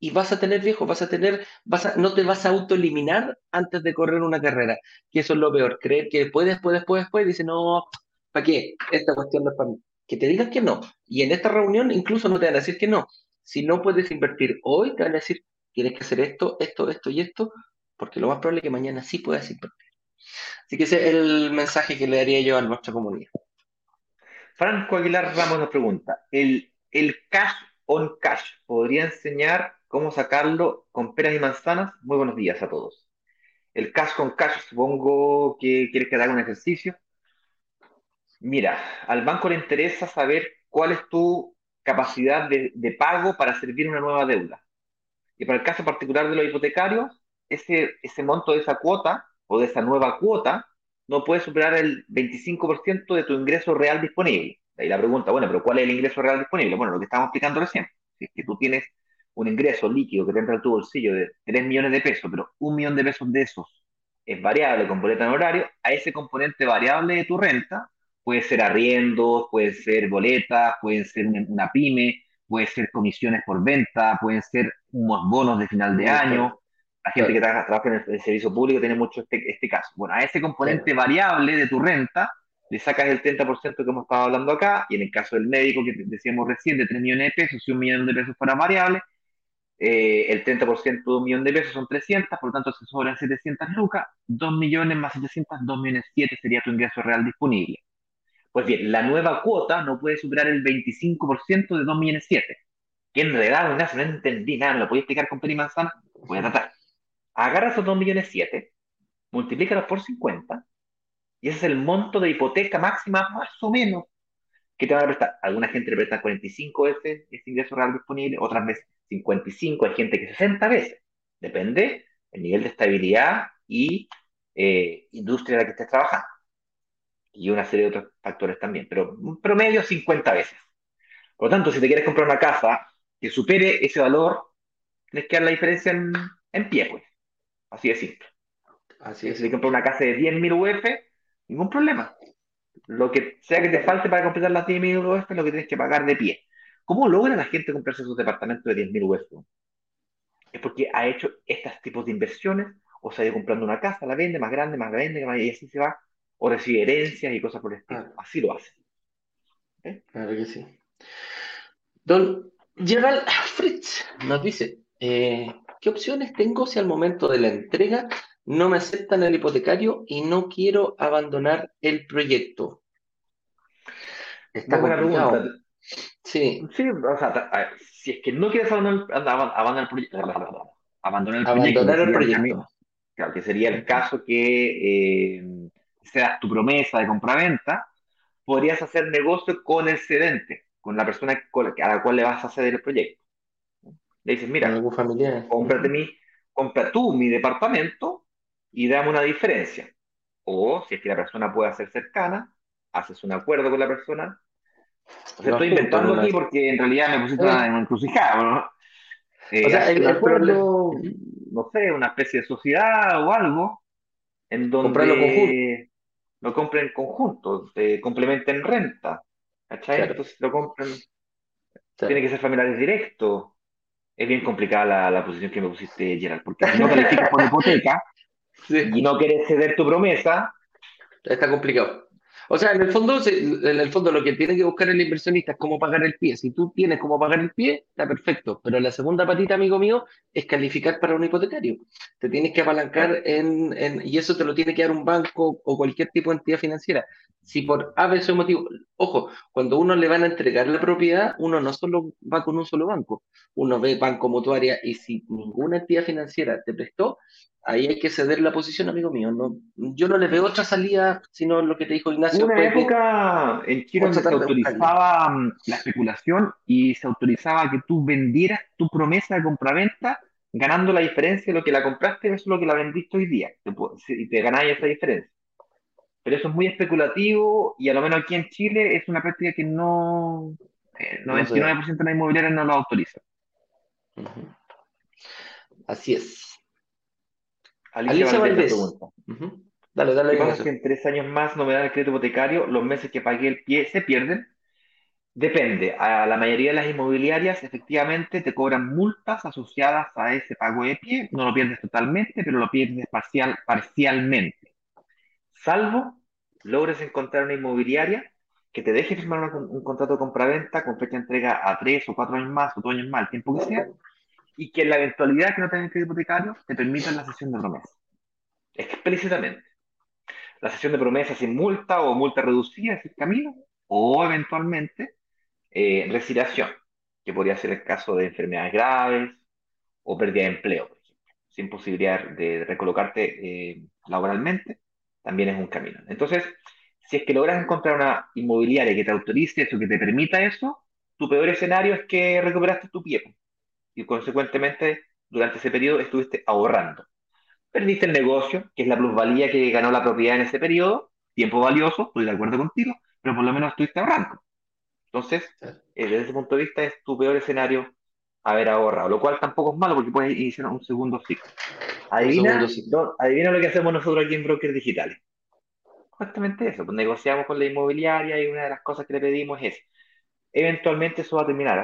y vas a tener viejo, vas a tener, vas no te vas a autoeliminar antes de correr una carrera, que eso es lo peor, creer que después, después, después, después, dice, no, ¿para qué? Esta cuestión no es para mí. Que te digan que no. Y en esta reunión incluso no te van a decir que no. Si no puedes invertir hoy, te van a decir, tienes que hacer esto, esto, esto y esto, porque lo más probable es que mañana sí puedas invertir. Así que ese es el mensaje que le daría yo a nuestra comunidad. Franco Aguilar Ramos nos pregunta, ¿el, el cash on cash podría enseñar cómo sacarlo con peras y manzanas. Muy buenos días a todos. El cash con cash, supongo que quieres que haga un ejercicio. Mira, al banco le interesa saber cuál es tu capacidad de, pago para servir una nueva deuda. Y para el caso particular de los hipotecarios, ese, ese monto de esa cuota o de esa nueva cuota no puede superar el 25% de tu ingreso real disponible. Ahí la pregunta, bueno, pero ¿cuál es el ingreso real disponible? Bueno, lo que estamos explicando recién. Si es que tú tienes un ingreso líquido que te entra en tu bolsillo de 3 millones de pesos, pero un millón de pesos de esos es variable con boleta en horario, a ese componente variable de tu renta puede ser arriendos, puede ser boletas, puede ser una, pyme, puede ser comisiones por venta, pueden ser unos bonos de final de año. La gente que trabaja, en el, servicio público tiene mucho este, este caso. Bueno, a ese componente variable de tu renta le sacas el 30% que hemos estado hablando acá, y en el caso del médico que decíamos recién, de 3 millones de pesos y un millón de pesos para variable, eh, el 30% de un millón de pesos son 300, por lo tanto se sobran 700 lucas, 2 millones más 700, 2 millones 7 sería tu ingreso real disponible. Pues bien, la nueva cuota no puede superar el 25% de 2 millones 7. Que en realidad, no entendí nada, ¿me lo podía explicar con peri manzana? Voy a tratar. Agarra esos 2 millones 7, multiplícalos por 50, y ese es el monto de hipoteca máxima, más o menos, que te van a prestar. Alguna gente le presta 45 veces ese ingreso real disponible, otras veces 55, hay gente que 60 veces. Depende el nivel de estabilidad y eh, industria en la que estés trabajando. Y una serie de otros factores también, pero un promedio 50 veces. Por lo tanto, si te quieres comprar una casa que supere ese valor, tienes que dar la diferencia en, en pie, pues. Así de simple. Así es. Si te compras una casa de 10.000 UF, ningún problema. Lo que sea que te falte para completar las 10.000 UF es lo que tienes que pagar de pie. ¿Cómo logra la gente comprarse sus departamentos de 10.000 UF? Es porque ha hecho estos tipos de inversiones, o se ha ido comprando una casa, la vende, más grande, más grande, y así se va, o recibe herencias y cosas por el estilo. Así lo hace. Claro que sí. Don Gerald Fritz nos dice, eh, ¿qué opciones tengo si al momento de la entrega no me aceptan el hipotecario y no quiero abandonar el proyecto? Está buena pregunta. Sí. Sí, o sea, si es que no quieres abandonar, el proyecto, abandonar el proyecto. Abandonar el proyecto. Claro, que sería el caso que eh, seas tu promesa de compraventa, podrías hacer negocio con el cedente, con la persona a la cual le vas a ceder el proyecto. Le dices, mira, cómprate mi, compra tú mi departamento y dame una diferencia. O si es que la persona puede ser cercana, haces un acuerdo con la persona estoy inventando aquí porque en realidad me pusiste en una encrucijada, ¿no? Eh, o sea, el, pueblo, no sé, una especie de sociedad o algo, en donde lo compren en conjunto, se complementen renta, ¿cachai? Entonces lo compren, tiene que ser familiares directos. Es bien complicada la, posición que me pusiste, Gerald, porque si no calificas por hipoteca y no quieres ceder tu promesa, está complicado. O sea, en el fondo, en el fondo lo que tiene que buscar el inversionista es cómo pagar el pie. Si tú tienes cómo pagar el pie, está perfecto. Pero la segunda patita, amigo mío, es calificar para un hipotecario. Te tienes que apalancar en, en y eso te lo tiene que dar un banco o cualquier tipo de entidad financiera. Si por A, B, motivo, ojo, cuando uno le van a entregar la propiedad, uno no solo va con un solo banco, uno ve banco mutuaria y si ninguna entidad financiera te prestó, ahí hay que ceder la posición, amigo mío. No, yo no le veo otra salida sino lo que te dijo Ignacio. Una época en Chile donde se autorizaba mm, la especulación y se autorizaba que tú vendieras tu promesa de compraventa ganando la diferencia de lo que la compraste versus lo que la vendiste hoy día. Y te ganáis esa diferencia. Pero eso es muy especulativo y a lo menos aquí en Chile es una práctica que no, eh, 99% de la inmobiliaria no lo autoriza. Así es. Alicia, Valdés. Dale, dale. ¿Qué pasa que en tres años más no me dan el crédito hipotecario? Los meses que pagué el pie se pierden. Depende. A la mayoría de las inmobiliarias, efectivamente, te cobran multas asociadas a ese pago de pie. No lo pierdes totalmente, pero lo pierdes parcial, parcialmente. Salvo logres encontrar una inmobiliaria que te deje firmar un, contrato de compraventa con fecha de entrega a tres o cuatro años más o dos años más, el tiempo que sea, y que en la eventualidad que no tengas crédito hipotecario te permitan la sesión de promesa. Explícitamente. La sesión de promesa sin multa o multa reducida es el camino, o eventualmente eh, resiliación, que podría ser el caso de enfermedades graves o pérdida de empleo, por ejemplo, sin posibilidad de recolocarte eh, laboralmente, también es un camino. Entonces, si es que logras encontrar una inmobiliaria que te autorice eso, que te permita eso, tu peor escenario es que recuperaste tu pie y consecuentemente durante ese periodo estuviste ahorrando. Perdiste el negocio, que es la plusvalía que ganó la propiedad en ese periodo, tiempo valioso, estoy de acuerdo contigo, pero por lo menos estuviste ahorrando. Entonces, eh, desde ese punto de vista es tu peor escenario haber ahorrado, lo cual tampoco es malo porque puedes iniciar un segundo ciclo. Adivina, adivina lo que hacemos nosotros aquí en Brokers Digitales. Justamente eso, pues negociamos con la inmobiliaria y una de las cosas que le pedimos es, eventualmente eso va a terminar.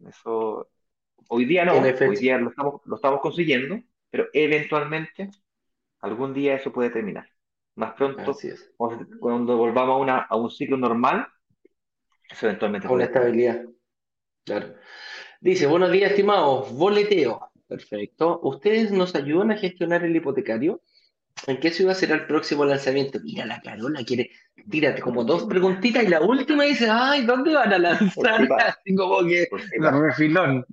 ¿eh? Eso Hoy día no, hoy día lo estamos, lo estamos consiguiendo, pero eventualmente algún día eso puede terminar. Más pronto, cuando volvamos a, una, a un ciclo normal, eso eventualmente Con estabilidad. Claro. Dice, buenos días, estimados. Boleteo. Perfecto. ¿Ustedes nos ayudan a gestionar el hipotecario? ¿En qué ciudad será el próximo lanzamiento? Mira, la Carola quiere, tírate como dos preguntitas y la última dice, ay, ¿dónde van a lanzar? Así como que, refilón.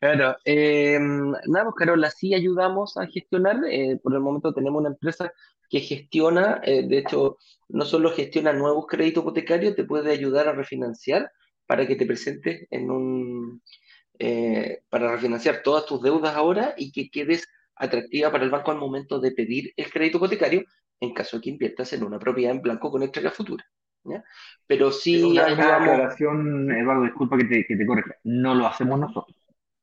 Bueno, eh, nada, pues Carola, sí ayudamos a gestionar. Eh, por el momento tenemos una empresa que gestiona, eh, de hecho, no solo gestiona nuevos créditos hipotecarios, te puede ayudar a refinanciar para que te presentes en un, para refinanciar todas tus deudas ahora y que quedes atractiva para el banco al momento de pedir el crédito hipotecario en caso de que inviertas en una propiedad en blanco con entrega futura. Pero sí una, aclaración, Eduardo, disculpa que te, que te corrija. No lo hacemos nosotros.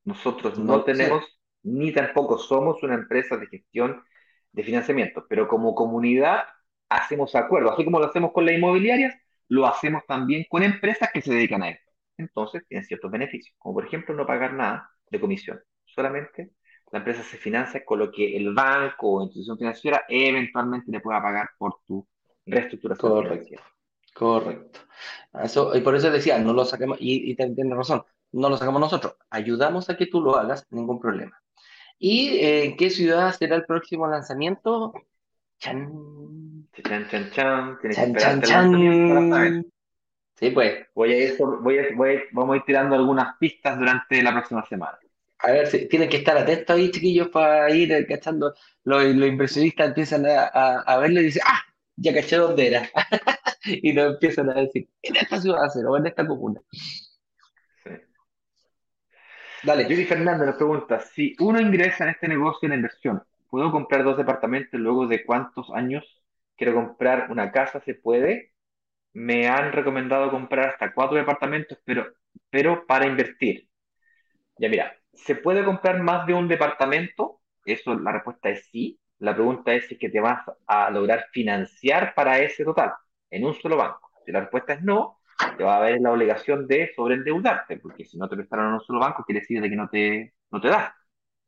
Nosotros no, tenemos, ni tampoco somos una empresa de gestión de financiamiento, pero como comunidad hacemos acuerdos, así como lo hacemos con las inmobiliarias, lo hacemos también con empresas que se dedican a esto. Entonces, tienen ciertos beneficios, como por ejemplo no pagar nada de comisión, solamente la empresa se financia con lo que el banco o institución financiera eventualmente le pueda pagar por tu reestructuración. Correcto. Correcto. Eso, y por eso decía, no lo saquemos, y, y tienes razón, no lo sacamos nosotros, ayudamos a que tú lo hagas, ningún problema. ¿Y eh, en qué ciudad será el próximo lanzamiento? Chan. Chan, chan, chan. chan, chan, chan. Sí, pues. Voy a ir, voy a, voy vamos a ir tirando algunas pistas durante la próxima semana. A ver, si, tienen que estar atentos ahí, chiquillos, para ir cachando. Los, los inversionistas empiezan a, a, verlo y dicen, ¡ah! Ya caché dónde era. y nos empiezan a decir, en esta ciudad o en esta comuna. Dale. Judy Fernando nos pregunta, si uno ingresa en este negocio de inversión, ¿puedo comprar dos departamentos luego de cuántos años quiero comprar una casa? ¿Se puede? Me han recomendado comprar hasta cuatro departamentos, pero, pero para invertir. Ya mira, ¿Se puede comprar más de un departamento? Eso, la respuesta es sí. La pregunta es si que te vas a lograr financiar para ese total en un solo banco. Si la respuesta es no, te va a haber la obligación de sobreendeudarte, porque si no te prestaron en un solo banco, quiere decir de que no te, no te da.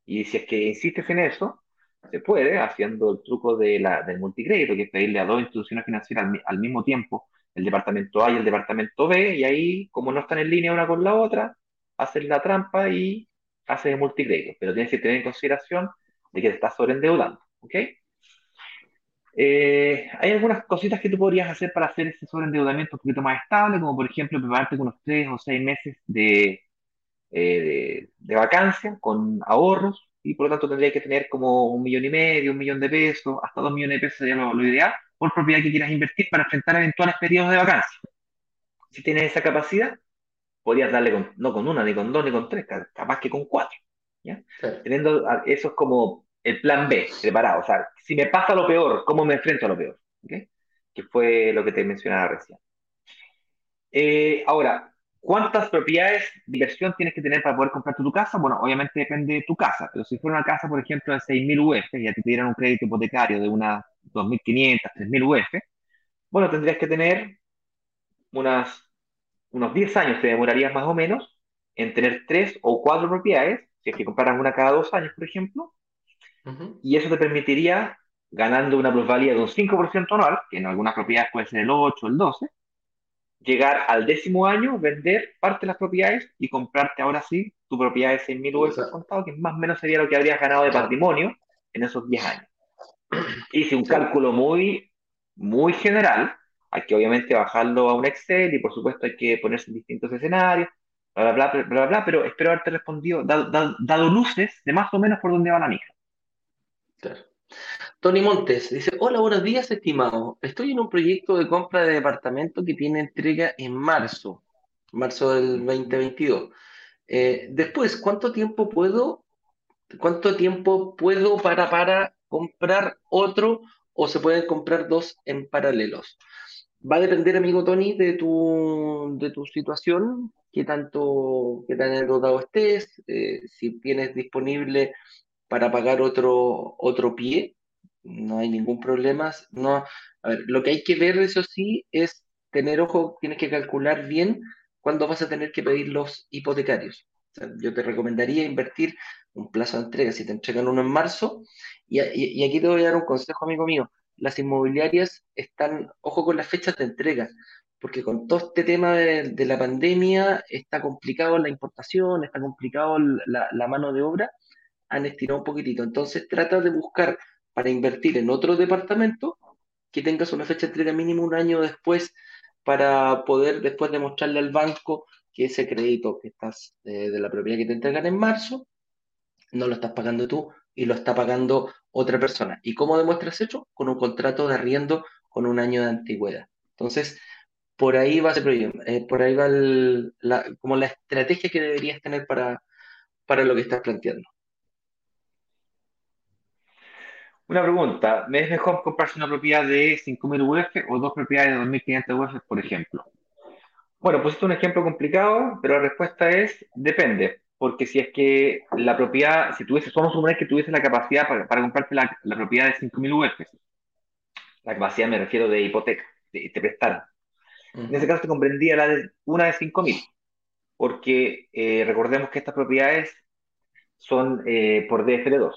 Y si es que insistes en eso, Se puede haciendo el truco de la, del multicrédito, que es pedirle a dos instituciones financieras al, mismo tiempo, el departamento A y el departamento B, y ahí, como no están en línea una con la otra, hacen la trampa y hacen el multicrédito. Pero tienes que tener en consideración de que te estás sobreendeudando. ¿Ok? Eh, hay algunas cositas que tú podrías hacer para hacer ese sobreendeudamiento un poquito más estable, como por ejemplo prepararte con unos tres o seis meses de, eh, de, vacancia con ahorros y por lo tanto tendría que tener como un millón y medio, un millón de pesos, hasta dos millones de pesos sería lo, ideal por propiedad que quieras invertir para enfrentar eventuales periodos de vacancia. Si tienes esa capacidad, podrías darle con, no con una, ni con dos, ni con tres, capaz que con cuatro. ¿ya? Teniendo eso es como el plan B, preparado. O sea, si me pasa lo peor, ¿cómo me enfrento a lo peor? Que fue lo que te mencionaba recién. Eh, ahora, ¿cuántas propiedades de inversión tienes que tener para poder comprarte tu casa? Bueno, obviamente depende de tu casa, pero si fuera una casa, por ejemplo, de 6.000 UF y ya te dieran un crédito hipotecario de unas 2.500, 3.000 UF, bueno, tendrías que tener unas, unos 10 años, te demorarías más o menos en tener tres o cuatro propiedades, si es que compraras una cada dos años, por ejemplo, y eso te permitiría, ganando una plusvalía de un 5% anual, que en algunas propiedades puede ser el 8 o el 12, llegar al décimo año, vender parte de las propiedades y comprarte ahora sí tu propiedad de 6.000 UF contado, que más o menos sería lo que habrías ganado de patrimonio en esos 10 años. Hice un cálculo muy, muy general, hay que obviamente bajarlo a un Excel y por supuesto hay que ponerse en distintos escenarios, bla, bla, bla, bla, bla, pero espero haberte respondido, dado, dado luces de más o menos por dónde va la micro. Tony Montes dice, hola, buenos días, estimado. Estoy en un proyecto de compra de departamento que tiene entrega en marzo, marzo del 2022. Eh, después, ¿cuánto tiempo puedo, cuánto tiempo puedo para, para comprar otro o se pueden comprar dos en paralelos? Va a depender, amigo Tony, de tu, de tu situación, qué tanto, qué tan endeudado estés, eh, si tienes disponible para pagar otro, otro pie, no hay ningún problema. No, a ver, lo que hay que ver, eso sí, es tener ojo, tienes que calcular bien cuándo vas a tener que pedir los hipotecarios. yo te recomendaría invertir un plazo de entrega, si te entregan uno en marzo, y, y, aquí te voy a dar un consejo, amigo mío, las inmobiliarias están, ojo con las fechas de entrega, porque con todo este tema de, la pandemia está complicado la importación, está complicado la, mano de obra, han estirado un poquitito. Entonces trata de buscar para invertir en otro departamento que tengas una fecha de entrega mínimo un año después para poder después demostrarle al banco que ese crédito que estás eh, de la propiedad que te entregan en marzo no lo estás pagando tú y lo está pagando otra persona. ¿Y cómo demuestras eso? Con un contrato de arriendo con un año de antigüedad. Entonces, por ahí va eh, por ahí va como la estrategia que deberías tener para, para lo que estás planteando. Una pregunta, ¿me es mejor comprarse una propiedad de 5.000 UF o dos propiedades de 2.500 UF, por ejemplo? Bueno, pues es un ejemplo complicado, pero la respuesta es depende, porque si es que la propiedad, si tuviese, vamos a suponer que tuviese la capacidad para, comprarte la, propiedad de 5.000 UF, la capacidad me refiero de hipoteca, de, te prestaron. En ese caso te comprendía la de, una de 5.000, porque eh, recordemos que estas propiedades son eh, por DFL2.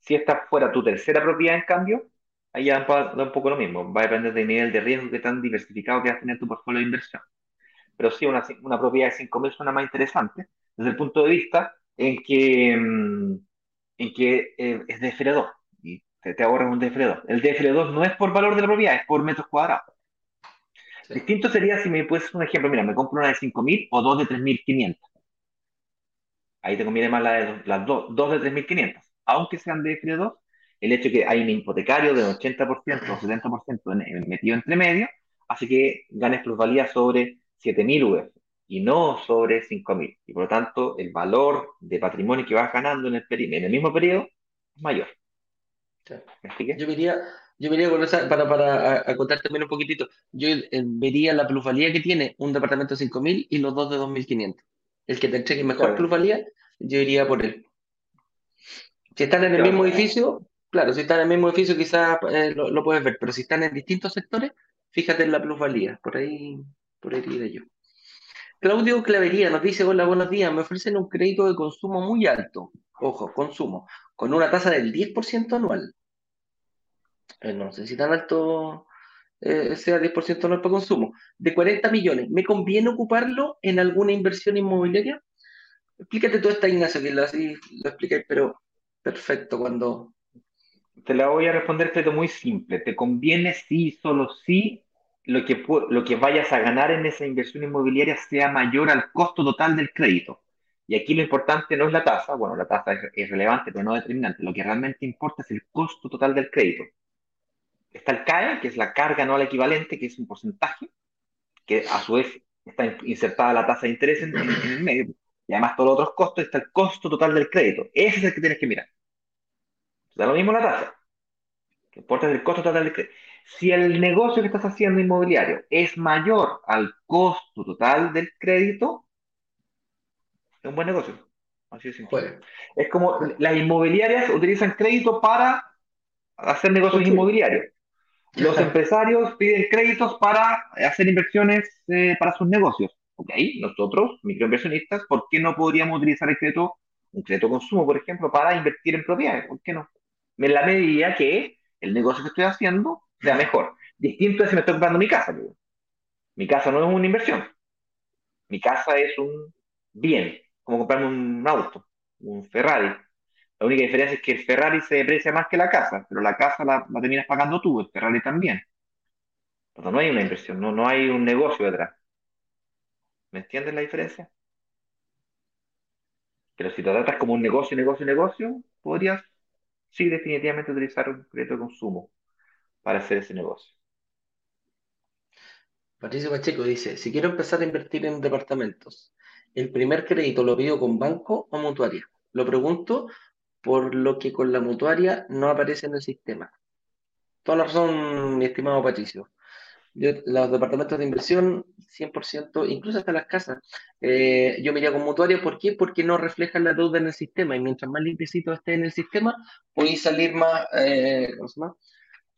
Si esta fuera tu tercera propiedad, en cambio, ahí ya da un poco lo mismo. Va a depender del nivel de riesgo que tan diversificado que vas a tener tu portfolio de inversión. Pero sí, una, una propiedad de 5.000 suena más interesante desde el punto de vista en que, mm, en que eh, es DFL2 y te, te ahorras un DFL2. El DFL2 no es por valor de la propiedad, es por metros cuadrados. Distinto sería si me puedes un ejemplo, mira, me compro una de 5.000 o dos de 3.500. Ahí te conviene más la de, las dos, dos de 3.500 aunque sean de F2, el hecho de que hay un hipotecario del 80% o 70% metido entre medio, hace que ganes plusvalía sobre 7.000 UF y no sobre 5.000. Y por lo tanto, el valor de patrimonio que vas ganando en el, en el mismo periodo es mayor. Yo vería, yo vería para, para contar también un poquitito, yo eh, vería la plusvalía que tiene un departamento de 5.000 y los dos de 2.500. El que te entregue mejor plusvalía, yo iría por él. Si están en el mismo edificio, claro, si están en el mismo edificio quizás eh, lo, puedes ver, pero si están en distintos sectores, fíjate en la plusvalía, por ahí, por ahí iré yo. Claudio Clavería nos dice, hola, buenos días, me ofrecen un crédito de consumo muy alto, ojo, consumo, con una tasa del 10% anual. Eh, no sé si tan alto eh, sea 10% anual para consumo, de 40 millones. ¿Me conviene ocuparlo en alguna inversión inmobiliaria? Explícate toda esta, Ignacio, que lo, expliqué, pero perfecto cuando... Te la voy a responder, pero muy simple. ¿Te conviene sí, solo sí, lo que, lo que vayas a ganar en esa inversión inmobiliaria sea mayor al costo total del crédito? Y aquí lo importante no es la tasa, bueno, la tasa es, relevante, pero no determinante. Lo que realmente importa es el costo total del crédito. Está el CAE, que es la carga anual equivalente, que es un porcentaje, que a su vez está insertada la tasa de interés en, el medio, y además todos los otros costos, está el costo total del crédito. Ese es el que tienes que mirar. Da lo mismo la tasa. Lo que importa es el costo total del crédito. Si el negocio que estás haciendo inmobiliario es mayor al costo total del crédito, es un buen negocio. Así es Es como las inmobiliarias utilizan crédito para hacer negocios inmobiliarios. Los empresarios piden créditos para hacer inversiones eh, para sus negocios. Ok, nosotros, microinversionistas, ¿por qué no podríamos utilizar el crédito, un crédito consumo, por ejemplo, para invertir en propiedades? ¿Por qué no? En la medida que el negocio que estoy haciendo sea mejor. Distinto es si me estoy comprando mi casa. Mi casa no es una inversión. Mi casa es un bien, como comprarme un auto, un Ferrari. La única diferencia es que el Ferrari se deprecia más que la casa, pero la casa la, terminas pagando tú, el Ferrari también. No hay una inversión, no, no hay un negocio detrás. ¿Me entiendes la diferencia? Pero si te tratas como un negocio, negocio, negocio, podrías, sí, definitivamente utilizar un crédito de consumo para hacer ese negocio. Patricio Pacheco dice, si quiero empezar a invertir en departamentos, ¿el primer crédito lo pido con banco o mutuaria? Lo pregunto por lo que con la mutuaria no aparece en el sistema. Toda la razón, mi estimado Patricio. los departamentos de inversión, 100%, incluso hasta las casas, eh, yo me con mutuaria. ¿Por qué? Porque no reflejan la deuda en el sistema y mientras más limpiecito esté en el sistema, podéis salir más, eh, más?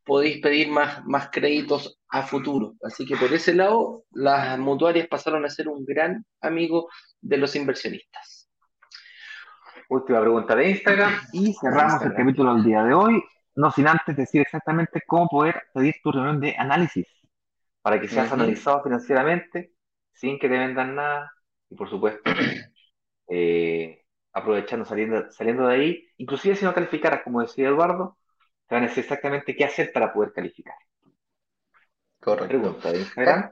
Podéis pedir más, más créditos a futuro. Así que por ese lado, las mutuarias pasaron a ser un gran amigo de los inversionistas. Última pregunta de Instagram y cerramos el capítulo del día de hoy, no sin antes decir exactamente cómo poder pedir tu reunión de análisis para que seas analizado financieramente sin que te vendan nada y por supuesto eh, aprovechando saliendo, saliendo de ahí, inclusive si no calificaras, como decía Eduardo, decir exactamente qué hacer para poder calificar. Correcto. Pregunta de Instagram.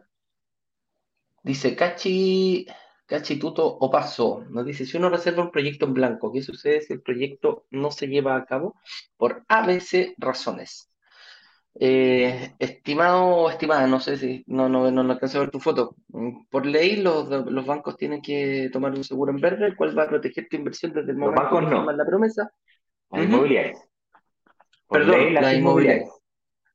Dice Cachi, Cachi Tuto o Paso. Nos dice: si uno reserva un proyecto en blanco, ¿qué sucede si el proyecto no se lleva a cabo? Por ABC razones. Eh, estimado estimada, no sé si no, no, no, alcanzo a ver tu foto. Por ley, los, los bancos tienen que tomar un seguro en verde, el cual va a proteger tu inversión desde el momento los bancos no. la promesa. Los inmobiliarios. Perdón, las inmobiliarias.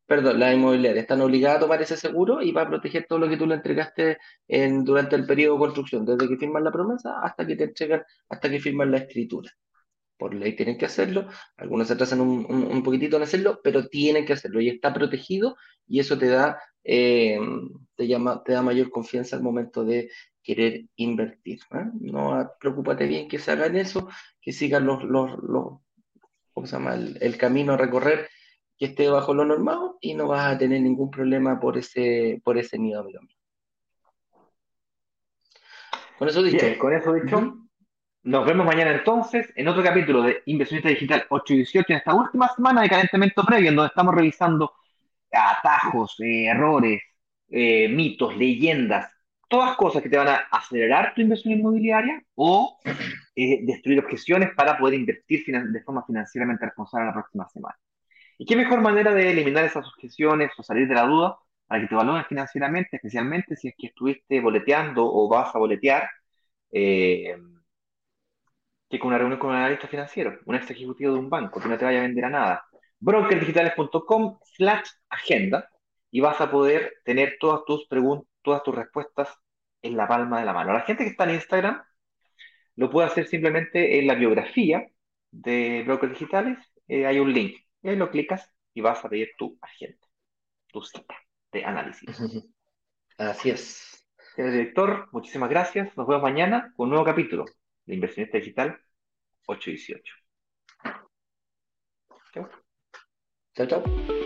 Perdón, las inmobiliarias están obligadas a tomar ese seguro y va a proteger todo lo que tú le entregaste en, durante el periodo de construcción, desde que firman la promesa hasta que te entregan, hasta que firman la escritura. Por ley tienen que hacerlo, algunos se atrasan un, un, poquitito en hacerlo, pero tienen que hacerlo y está protegido y eso te da, eh, te, llama, te da mayor confianza al momento de querer invertir. ¿eh? No preocúpate bien que se hagan eso, que sigan los, los, los, ¿cómo se llama? El, camino a recorrer que esté bajo lo normado y no vas a tener ningún problema por ese, por ese nido, amigo Con eso dicho. con eso dicho, nos vemos mañana entonces en otro capítulo de Inversionista Digital 8 y 18, en esta última semana de calentamiento previo, en donde estamos revisando atajos, eh, errores, eh, mitos, leyendas, todas cosas que te van a acelerar tu inversión inmobiliaria o eh, destruir objeciones para poder invertir de forma financieramente responsable la próxima semana. ¿Y qué mejor manera de eliminar esas objeciones o salir de la duda para que te valores financieramente, especialmente si es que estuviste boleteando o vas a boletear, eh, que con una reunión con un analista financiero, un ex ejecutivo de un banco, que no te vaya a vender a nada? brokerdigitales.com slash agenda y vas a poder tener todas tus preguntas, todas tus respuestas en la palma de la mano. La gente que está en Instagram lo puede hacer simplemente en la biografía de Brokers Digitales. Eh, hay un link. Y ahí lo clicas y vas a pedir tu agenda, tu cita de análisis. Así es. Señor director, muchísimas gracias. Nos vemos mañana con un nuevo capítulo de Inversionista Digital 818. Chao. Chao, chao.